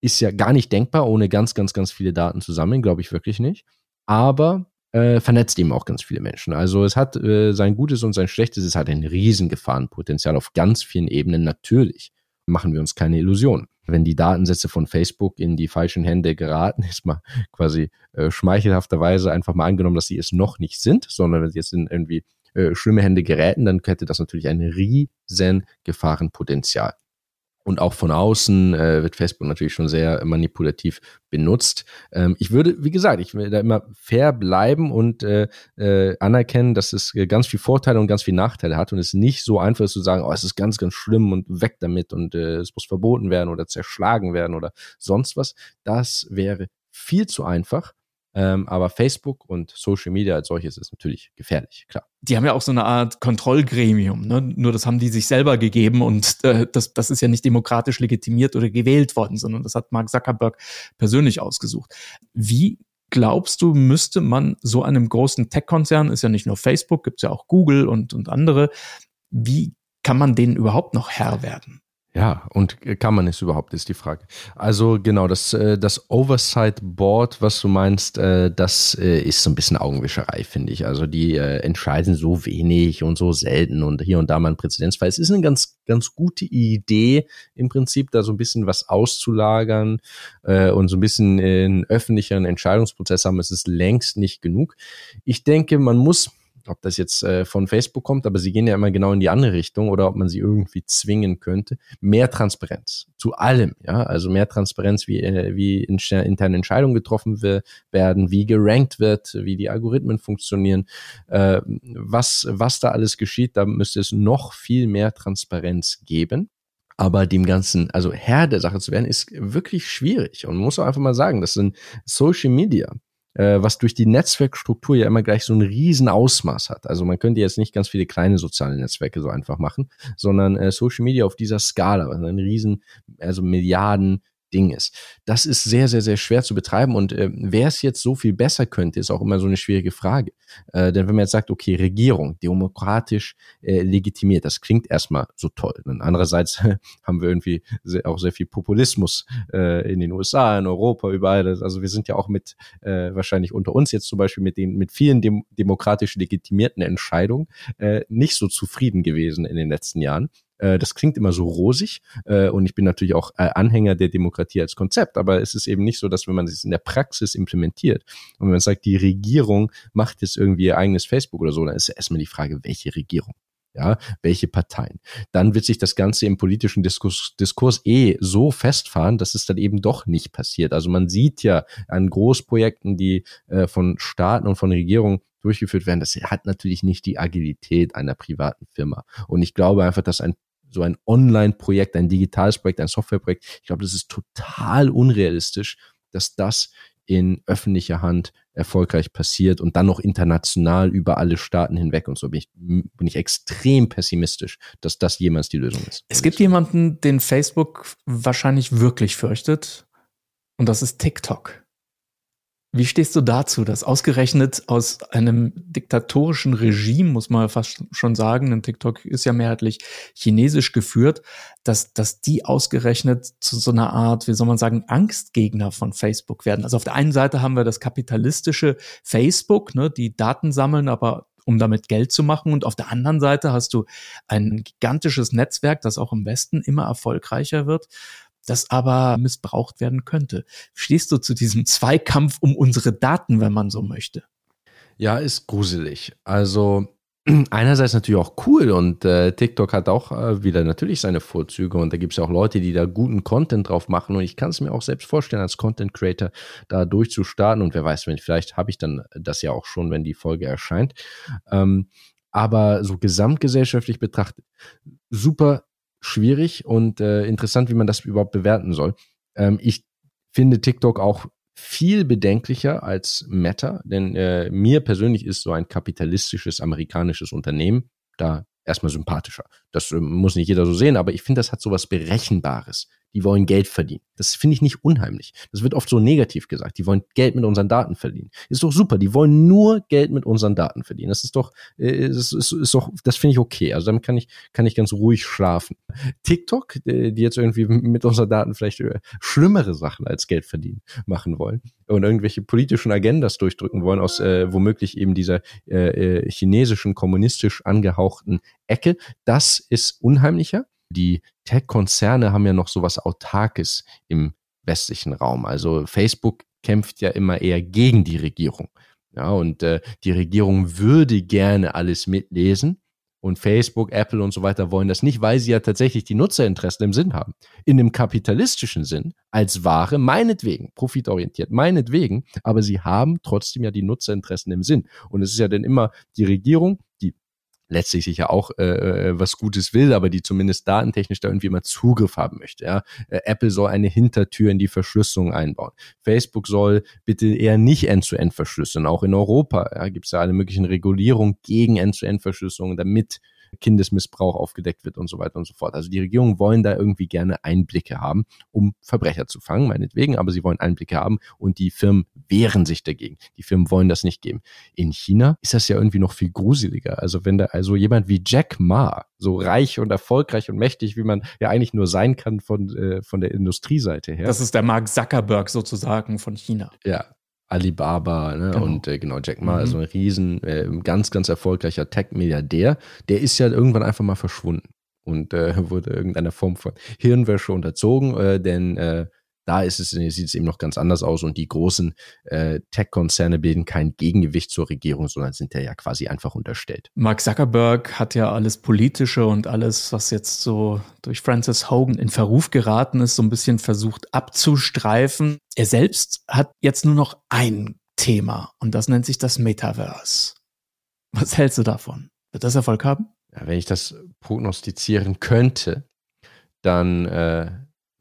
ist ja gar nicht denkbar ohne ganz, ganz, ganz viele Daten zusammen, glaube ich wirklich nicht. Aber äh, vernetzt eben auch ganz viele Menschen. Also es hat äh, sein Gutes und sein Schlechtes, es hat ein Riesengefahrenpotenzial auf ganz vielen Ebenen. Natürlich machen wir uns keine Illusionen. Wenn die Datensätze von Facebook in die falschen Hände geraten, ist mal quasi äh, schmeichelhafterweise einfach mal angenommen, dass sie es noch nicht sind, sondern wenn sie jetzt in irgendwie äh, schlimme Hände geräten, dann hätte das natürlich ein riesen Gefahrenpotenzial. Und auch von außen äh, wird Facebook natürlich schon sehr manipulativ benutzt. Ähm, ich würde, wie gesagt, ich will da immer fair bleiben und äh, äh, anerkennen, dass es ganz viel Vorteile und ganz viel Nachteile hat und es nicht so einfach ist zu sagen, oh, es ist ganz, ganz schlimm und weg damit und äh, es muss verboten werden oder zerschlagen werden oder sonst was. Das wäre viel zu einfach. Ähm, aber Facebook und Social Media als solches ist natürlich gefährlich, klar. Die haben ja auch so eine Art Kontrollgremium, ne? nur das haben die sich selber gegeben und äh, das, das ist ja nicht demokratisch legitimiert oder gewählt worden, sondern das hat Mark Zuckerberg persönlich ausgesucht. Wie glaubst du, müsste man so einem großen Tech-Konzern, ist ja nicht nur Facebook, gibt's ja auch Google und, und andere, wie kann man denen überhaupt noch Herr werden? Ja, und kann man es überhaupt, ist die Frage. Also genau, das, äh, das Oversight Board, was du meinst, äh, das äh, ist so ein bisschen Augenwischerei, finde ich. Also die entscheiden so wenig und so selten und hier und da mal ein Präzedenzfall. Es ist eine ganz, ganz gute Idee, im Prinzip da so ein bisschen was auszulagern und so ein bisschen einen öffentlicheren Entscheidungsprozess haben. Es ist längst nicht genug. Ich denke, man muss ob das jetzt äh, von Facebook kommt, aber sie gehen ja immer genau in die andere Richtung oder ob man sie irgendwie zwingen könnte. Mehr Transparenz zu allem, ja, also mehr Transparenz, wie, äh, wie interne Entscheidungen getroffen werden, wie gerankt wird, wie die Algorithmen funktionieren, äh, was, was da alles geschieht, da müsste es noch viel mehr Transparenz geben. Aber dem Ganzen, also Herr der Sache zu werden, ist wirklich schwierig. Und man muss auch einfach mal sagen, das sind Social Media äh, was durch die Netzwerkstruktur ja immer gleich so ein riesen Ausmaß hat. Also man könnte jetzt nicht ganz viele kleine soziale Netzwerke so einfach machen, sondern äh, Social Media auf dieser Skala, also ein riesen, also Milliarden Ding ist. Das ist sehr, sehr, sehr schwer zu betreiben und äh, wer es jetzt so viel besser könnte, ist auch immer so eine schwierige Frage. Äh, denn wenn man jetzt sagt, okay, Regierung, demokratisch äh, legitimiert, das klingt erstmal so toll. Und andererseits haben wir irgendwie sehr, auch sehr viel Populismus äh, in den USA, in Europa, überall. Also wir sind ja auch mit, äh, wahrscheinlich unter uns jetzt zum Beispiel mit den, mit vielen dem, demokratisch legitimierten Entscheidungen äh, nicht so zufrieden gewesen in den letzten Jahren. Äh, das klingt immer so rosig äh, und ich bin natürlich auch äh, Anhänger der Demokratie als Konzept, aber es ist eben nicht so, dass wenn man es in der Praxis implementiert und wenn man sagt, die Regierung macht jetzt irgendwie ihr eigenes Facebook oder so, dann ist erstmal die Frage, welche Regierung? Ja, welche Parteien? Dann wird sich das Ganze im politischen Diskurs, Diskurs eh so festfahren, dass es dann eben doch nicht passiert. Also man sieht ja an Großprojekten, die äh, von Staaten und von Regierungen durchgeführt werden, das hat natürlich nicht die Agilität einer privaten Firma. Und ich glaube einfach, dass ein so ein Online-Projekt, ein digitales Projekt, ein Softwareprojekt. Ich glaube, das ist total unrealistisch, dass das in öffentlicher Hand erfolgreich passiert und dann noch international über alle Staaten hinweg und so bin ich, bin ich extrem pessimistisch, dass das jemals die Lösung ist. Es gibt jemanden, den Facebook wahrscheinlich wirklich fürchtet und das ist TikTok. Wie stehst du dazu, dass ausgerechnet aus einem diktatorischen Regime, muss man fast schon sagen, denn TikTok ist ja mehrheitlich chinesisch geführt, dass, dass die ausgerechnet zu so einer Art, wie soll man sagen, Angstgegner von Facebook werden? Also auf der einen Seite haben wir das kapitalistische Facebook, ne, die Daten sammeln, aber um damit Geld zu machen. Und auf der anderen Seite hast du ein gigantisches Netzwerk, das auch im Westen immer erfolgreicher wird das aber missbraucht werden könnte. Stehst du zu diesem Zweikampf um unsere Daten, wenn man so möchte? Ja, ist gruselig. Also einerseits natürlich auch cool und äh, TikTok hat auch äh, wieder natürlich seine Vorzüge und da gibt es ja auch Leute, die da guten Content drauf machen und ich kann es mir auch selbst vorstellen, als Content Creator da durchzustarten und wer weiß, wenn vielleicht habe ich dann das ja auch schon, wenn die Folge erscheint. Ähm, aber so gesamtgesellschaftlich betrachtet, super schwierig und äh, interessant, wie man das überhaupt bewerten soll. Ähm, ich finde TikTok auch viel bedenklicher als Meta, denn äh, mir persönlich ist so ein kapitalistisches amerikanisches Unternehmen da erstmal sympathischer. Das äh, muss nicht jeder so sehen, aber ich finde, das hat so was Berechenbares die wollen Geld verdienen. Das finde ich nicht unheimlich. Das wird oft so negativ gesagt. Die wollen Geld mit unseren Daten verdienen. Ist doch super. Die wollen nur Geld mit unseren Daten verdienen. Das ist doch, äh, das ist, ist doch, das finde ich okay. Also damit kann ich, kann ich ganz ruhig schlafen. TikTok, äh, die jetzt irgendwie mit unseren Daten vielleicht äh, schlimmere Sachen als Geld verdienen machen wollen und irgendwelche politischen Agendas durchdrücken wollen aus äh, womöglich eben dieser äh chinesischen kommunistisch angehauchten Ecke, das ist unheimlicher die Tech-Konzerne haben ja noch sowas Autarkes im westlichen Raum. Also Facebook kämpft ja immer eher gegen die Regierung. Ja, und äh, die Regierung würde gerne alles mitlesen. Und Facebook, Apple und so weiter wollen das nicht, weil sie ja tatsächlich die Nutzerinteressen im Sinn haben. In einem kapitalistischen Sinn, als Ware, meinetwegen, profitorientiert, meinetwegen, aber sie haben trotzdem ja die Nutzerinteressen im Sinn. Und es ist ja dann immer die Regierung, letztlich sicher auch äh, äh, was Gutes will, aber die zumindest datentechnisch da irgendwie mal Zugriff haben möchte. Ja? Äh, Apple soll eine Hintertür in die Verschlüsselung einbauen. Facebook soll bitte eher nicht End-zu-End verschlüsseln. Auch in Europa ja, gibt es ja alle möglichen Regulierungen gegen End-zu-End-Verschlüsselung, damit Kindesmissbrauch aufgedeckt wird und so weiter und so fort. Also die Regierungen wollen da irgendwie gerne Einblicke haben, um Verbrecher zu fangen, meinetwegen, aber sie wollen Einblicke haben und die Firmen wehren sich dagegen. Die Firmen wollen das nicht geben. In China ist das ja irgendwie noch viel gruseliger. Also wenn da also jemand wie Jack Ma, so reich und erfolgreich und mächtig, wie man ja eigentlich nur sein kann von, äh, von der Industrieseite her. Das ist der Mark Zuckerberg sozusagen von China. Ja, Alibaba ne? genau. und äh, genau Jack Ma, mhm. also ein riesen, äh, ganz, ganz erfolgreicher Tech-Milliardär, der ist ja irgendwann einfach mal verschwunden und äh, wurde irgendeiner Form von Hirnwäsche unterzogen, äh, denn äh, da ist es, sieht es eben noch ganz anders aus und die großen äh, Tech-Konzerne bilden kein Gegengewicht zur Regierung, sondern sind ja quasi einfach unterstellt. Mark Zuckerberg hat ja alles Politische und alles, was jetzt so durch Francis Hogan in Verruf geraten ist, so ein bisschen versucht abzustreifen. Er selbst hat jetzt nur noch ein Thema und das nennt sich das Metaverse. Was hältst du davon? Wird das Erfolg haben? Ja, wenn ich das prognostizieren könnte, dann äh,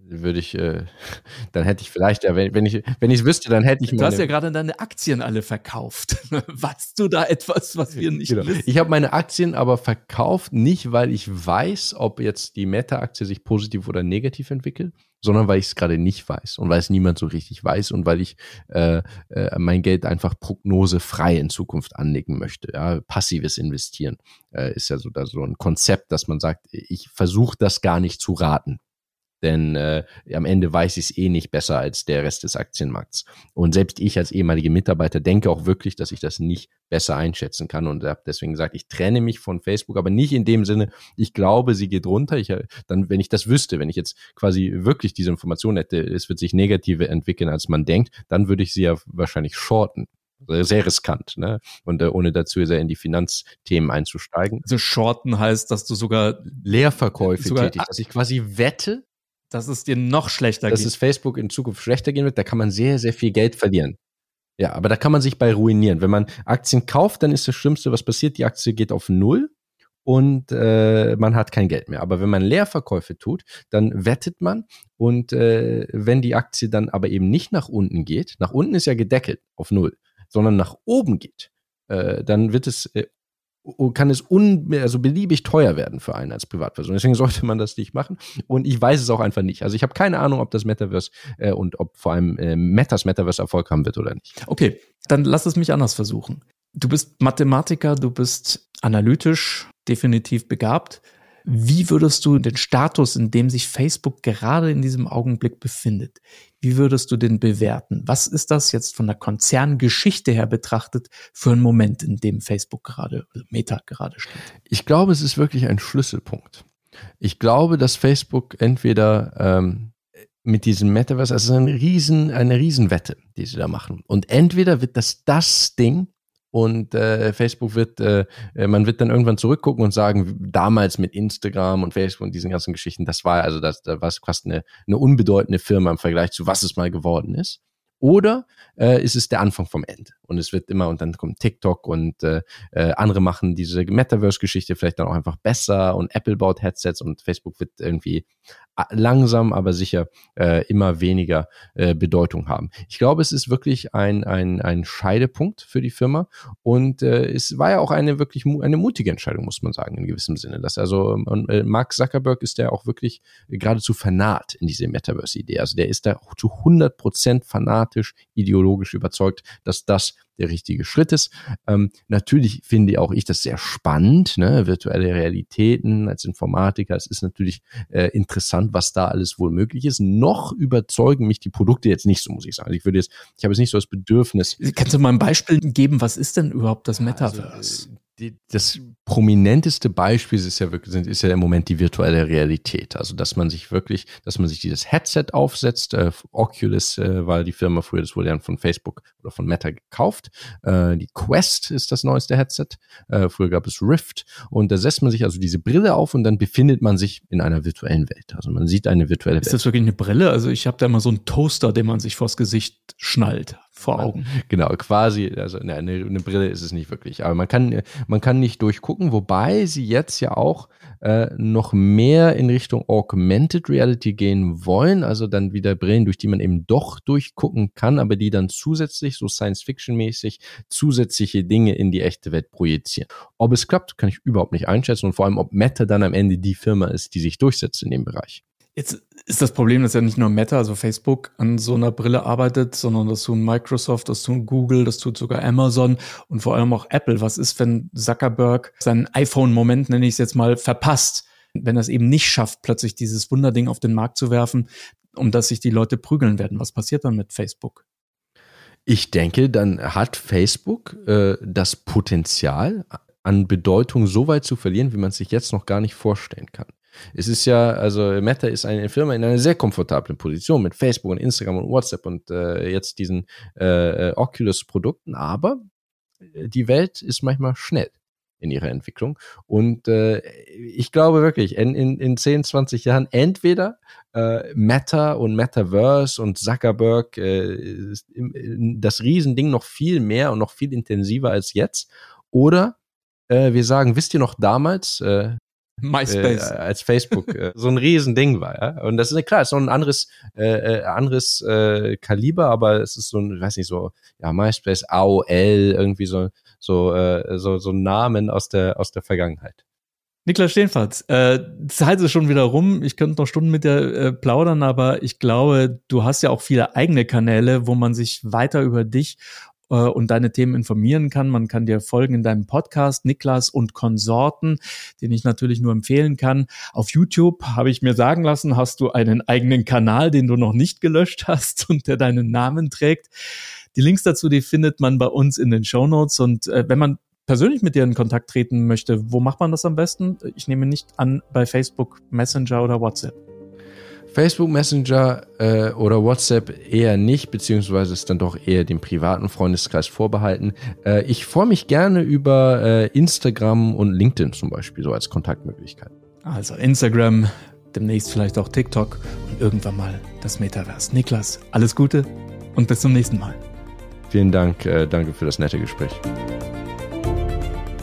würde ich, äh, dann hätte ich vielleicht, ja, wenn, wenn ich, wenn ich es wüsste, dann hätte ich Du hast ja gerade deine Aktien alle verkauft. weißt du da etwas, was wir nicht genau. wissen? Ich habe meine Aktien aber verkauft, nicht weil ich weiß, ob jetzt die Meta-Aktie sich positiv oder negativ entwickelt, sondern weil ich es gerade nicht weiß und weil es niemand so richtig weiß und weil ich äh, äh, mein Geld einfach prognosefrei in Zukunft anlegen möchte. Ja, passives Investieren äh, ist ja so, da so ein Konzept, dass man sagt, ich versuche das gar nicht zu raten denn äh, am Ende weiß ich es eh nicht besser als der Rest des Aktienmarkts. Und selbst ich als ehemalige Mitarbeiter denke auch wirklich, dass ich das nicht besser einschätzen kann und habe deswegen gesagt, ich trenne mich von Facebook, aber nicht in dem Sinne, ich glaube, sie geht runter. Ich, äh, dann, wenn ich das wüsste, wenn ich jetzt quasi wirklich diese Information hätte, es wird sich negative entwickeln, als man denkt, dann würde ich sie ja wahrscheinlich shorten sehr riskant, ne? Und äh, ohne dazu sehr in die Finanzthemen einzusteigen. Also shorten heißt, dass du sogar Leerverkäufe sogar, tätigst, dass ich quasi wette, dass es dir noch schlechter dass geht. Dass es Facebook in Zukunft schlechter gehen wird, da kann man sehr, sehr viel Geld verlieren. Ja, aber da kann man sich bei ruinieren. Wenn man Aktien kauft, dann ist das Schlimmste, was passiert, die Aktie geht auf Null und äh, man hat kein Geld mehr. Aber wenn man Leerverkäufe tut, dann wettet man und äh, wenn die Aktie dann aber eben nicht nach unten geht, nach unten ist ja gedeckelt auf Null, sondern nach oben geht, äh, dann wird es äh, kann es un, also beliebig teuer werden für einen als Privatperson. Deswegen sollte man das nicht machen. Und ich weiß es auch einfach nicht. Also ich habe keine Ahnung, ob das Metaverse äh, und ob vor allem äh, Metas Metaverse Erfolg haben wird oder nicht. Okay, dann lass es mich anders versuchen. Du bist Mathematiker, du bist analytisch definitiv begabt. Wie würdest du den Status, in dem sich Facebook gerade in diesem Augenblick befindet, wie würdest du den bewerten? Was ist das jetzt von der Konzerngeschichte her betrachtet für ein Moment, in dem Facebook gerade, also Meta gerade steht? Ich glaube, es ist wirklich ein Schlüsselpunkt. Ich glaube, dass Facebook entweder ähm, mit diesem Metaverse, also eine riesen, eine Riesenwette, die sie da machen. Und entweder wird das das Ding, und äh, Facebook wird, äh, äh, man wird dann irgendwann zurückgucken und sagen, damals mit Instagram und Facebook und diesen ganzen Geschichten, das war also das, das war fast eine, eine unbedeutende Firma im Vergleich zu was es mal geworden ist. Oder äh, ist es der Anfang vom Ende? Und es wird immer, und dann kommt TikTok und äh, äh, andere machen diese Metaverse-Geschichte vielleicht dann auch einfach besser und Apple baut Headsets und Facebook wird irgendwie langsam, aber sicher äh, immer weniger äh, Bedeutung haben. Ich glaube, es ist wirklich ein, ein, ein Scheidepunkt für die Firma und äh, es war ja auch eine wirklich mu eine mutige Entscheidung, muss man sagen, in gewissem Sinne. Dass also und, äh, Mark Zuckerberg ist ja auch wirklich geradezu fanat in diese Metaverse-Idee. Also der ist da zu 100 Prozent fanatisch, ideologisch überzeugt, dass das der richtige Schritt ist. Ähm, natürlich finde auch ich das sehr spannend, ne? virtuelle Realitäten als Informatiker. Es ist natürlich äh, interessant, was da alles wohl möglich ist. Noch überzeugen mich die Produkte jetzt nicht so, muss ich sagen. Also ich würde jetzt, ich habe jetzt nicht so das Bedürfnis. Kannst du mal ein Beispiel geben? Was ist denn überhaupt das Metaverse? Also, die, das prominenteste Beispiel ist ja wirklich, ist ja im Moment die virtuelle Realität. Also, dass man sich wirklich, dass man sich dieses Headset aufsetzt. Äh, Oculus äh, war die Firma früher, das wurde dann von Facebook oder von Meta gekauft. Äh, die Quest ist das neueste Headset. Äh, früher gab es Rift. Und da setzt man sich also diese Brille auf und dann befindet man sich in einer virtuellen Welt. Also man sieht eine virtuelle Welt. Ist das wirklich eine Brille? Also ich habe da immer so einen Toaster, den man sich vors Gesicht schnallt. Vor Augen. Genau, quasi, also ne, eine, eine, Brille ist es nicht wirklich. Aber man kann, man kann nicht durchgucken, wobei sie jetzt ja auch äh, noch mehr in Richtung Augmented Reality gehen wollen. Also dann wieder Brillen, durch die man eben doch durchgucken kann, aber die dann zusätzlich, so Science-Fiction-mäßig, zusätzliche Dinge in die echte Welt projizieren. Ob es klappt, kann ich überhaupt nicht einschätzen und vor allem, ob Meta dann am Ende die Firma ist, die sich durchsetzt in dem Bereich. Jetzt ist das Problem, dass ja nicht nur Meta, also Facebook, an so einer Brille arbeitet, sondern das tun Microsoft, das tun Google, das tut sogar Amazon und vor allem auch Apple. Was ist, wenn Zuckerberg seinen iPhone-Moment, nenne ich es jetzt mal, verpasst? Wenn er es eben nicht schafft, plötzlich dieses Wunderding auf den Markt zu werfen, um das sich die Leute prügeln werden. Was passiert dann mit Facebook? Ich denke, dann hat Facebook äh, das Potenzial, an Bedeutung so weit zu verlieren, wie man es sich jetzt noch gar nicht vorstellen kann. Es ist ja, also Meta ist eine Firma in einer sehr komfortablen Position mit Facebook und Instagram und WhatsApp und äh, jetzt diesen äh, Oculus-Produkten, aber äh, die Welt ist manchmal schnell in ihrer Entwicklung. Und äh, ich glaube wirklich, in, in, in 10, 20 Jahren entweder äh, Meta und Metaverse und Zuckerberg äh, das Riesending noch viel mehr und noch viel intensiver als jetzt. Oder äh, wir sagen, wisst ihr noch damals, äh, MySpace. Äh, als Facebook äh, so ein Riesending war, ja. Und das ist klar, ist so ein anderes, äh, äh, anderes äh, Kaliber, aber es ist so ein, weiß nicht, so, ja, MySpace, AOL, irgendwie so, so, äh, so, so Namen aus der, aus der Vergangenheit. Niklas Steenfatz, äh, Zeit ist schon wieder rum. Ich könnte noch Stunden mit dir äh, plaudern, aber ich glaube, du hast ja auch viele eigene Kanäle, wo man sich weiter über dich äh, und deine Themen informieren kann. Man kann dir folgen in deinem Podcast Niklas und Konsorten, den ich natürlich nur empfehlen kann. Auf YouTube habe ich mir sagen lassen, hast du einen eigenen Kanal, den du noch nicht gelöscht hast und der deinen Namen trägt. Die Links dazu, die findet man bei uns in den Show Notes. Und äh, wenn man persönlich mit dir in Kontakt treten möchte, wo macht man das am besten? Ich nehme nicht an bei Facebook, Messenger oder WhatsApp. Facebook Messenger äh, oder WhatsApp eher nicht, beziehungsweise ist dann doch eher dem privaten Freundeskreis vorbehalten. Äh, ich freue mich gerne über äh, Instagram und LinkedIn zum Beispiel, so als Kontaktmöglichkeit. Also Instagram, demnächst vielleicht auch TikTok und irgendwann mal das Metaverse. Niklas, alles Gute und bis zum nächsten Mal. Vielen Dank, äh, danke für das nette Gespräch.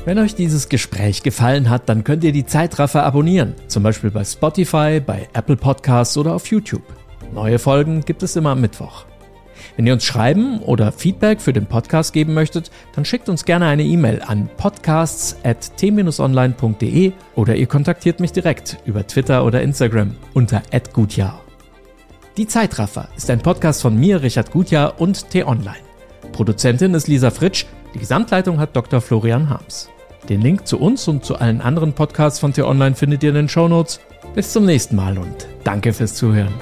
Wenn euch dieses Gespräch gefallen hat, dann könnt ihr die Zeitraffer abonnieren, zum Beispiel bei Spotify, bei Apple Podcasts oder auf YouTube. Neue Folgen gibt es immer am Mittwoch. Wenn ihr uns schreiben oder Feedback für den Podcast geben möchtet, dann schickt uns gerne eine E-Mail an podcasts.t-online.de oder ihr kontaktiert mich direkt über Twitter oder Instagram unter @gutjahr. Die Zeitraffer ist ein Podcast von mir, Richard Gutjahr und T-Online. Produzentin ist Lisa Fritsch, die Gesamtleitung hat Dr. Florian Harms. Den Link zu uns und zu allen anderen Podcasts von T-Online findet ihr in den Shownotes. Bis zum nächsten Mal und danke fürs Zuhören.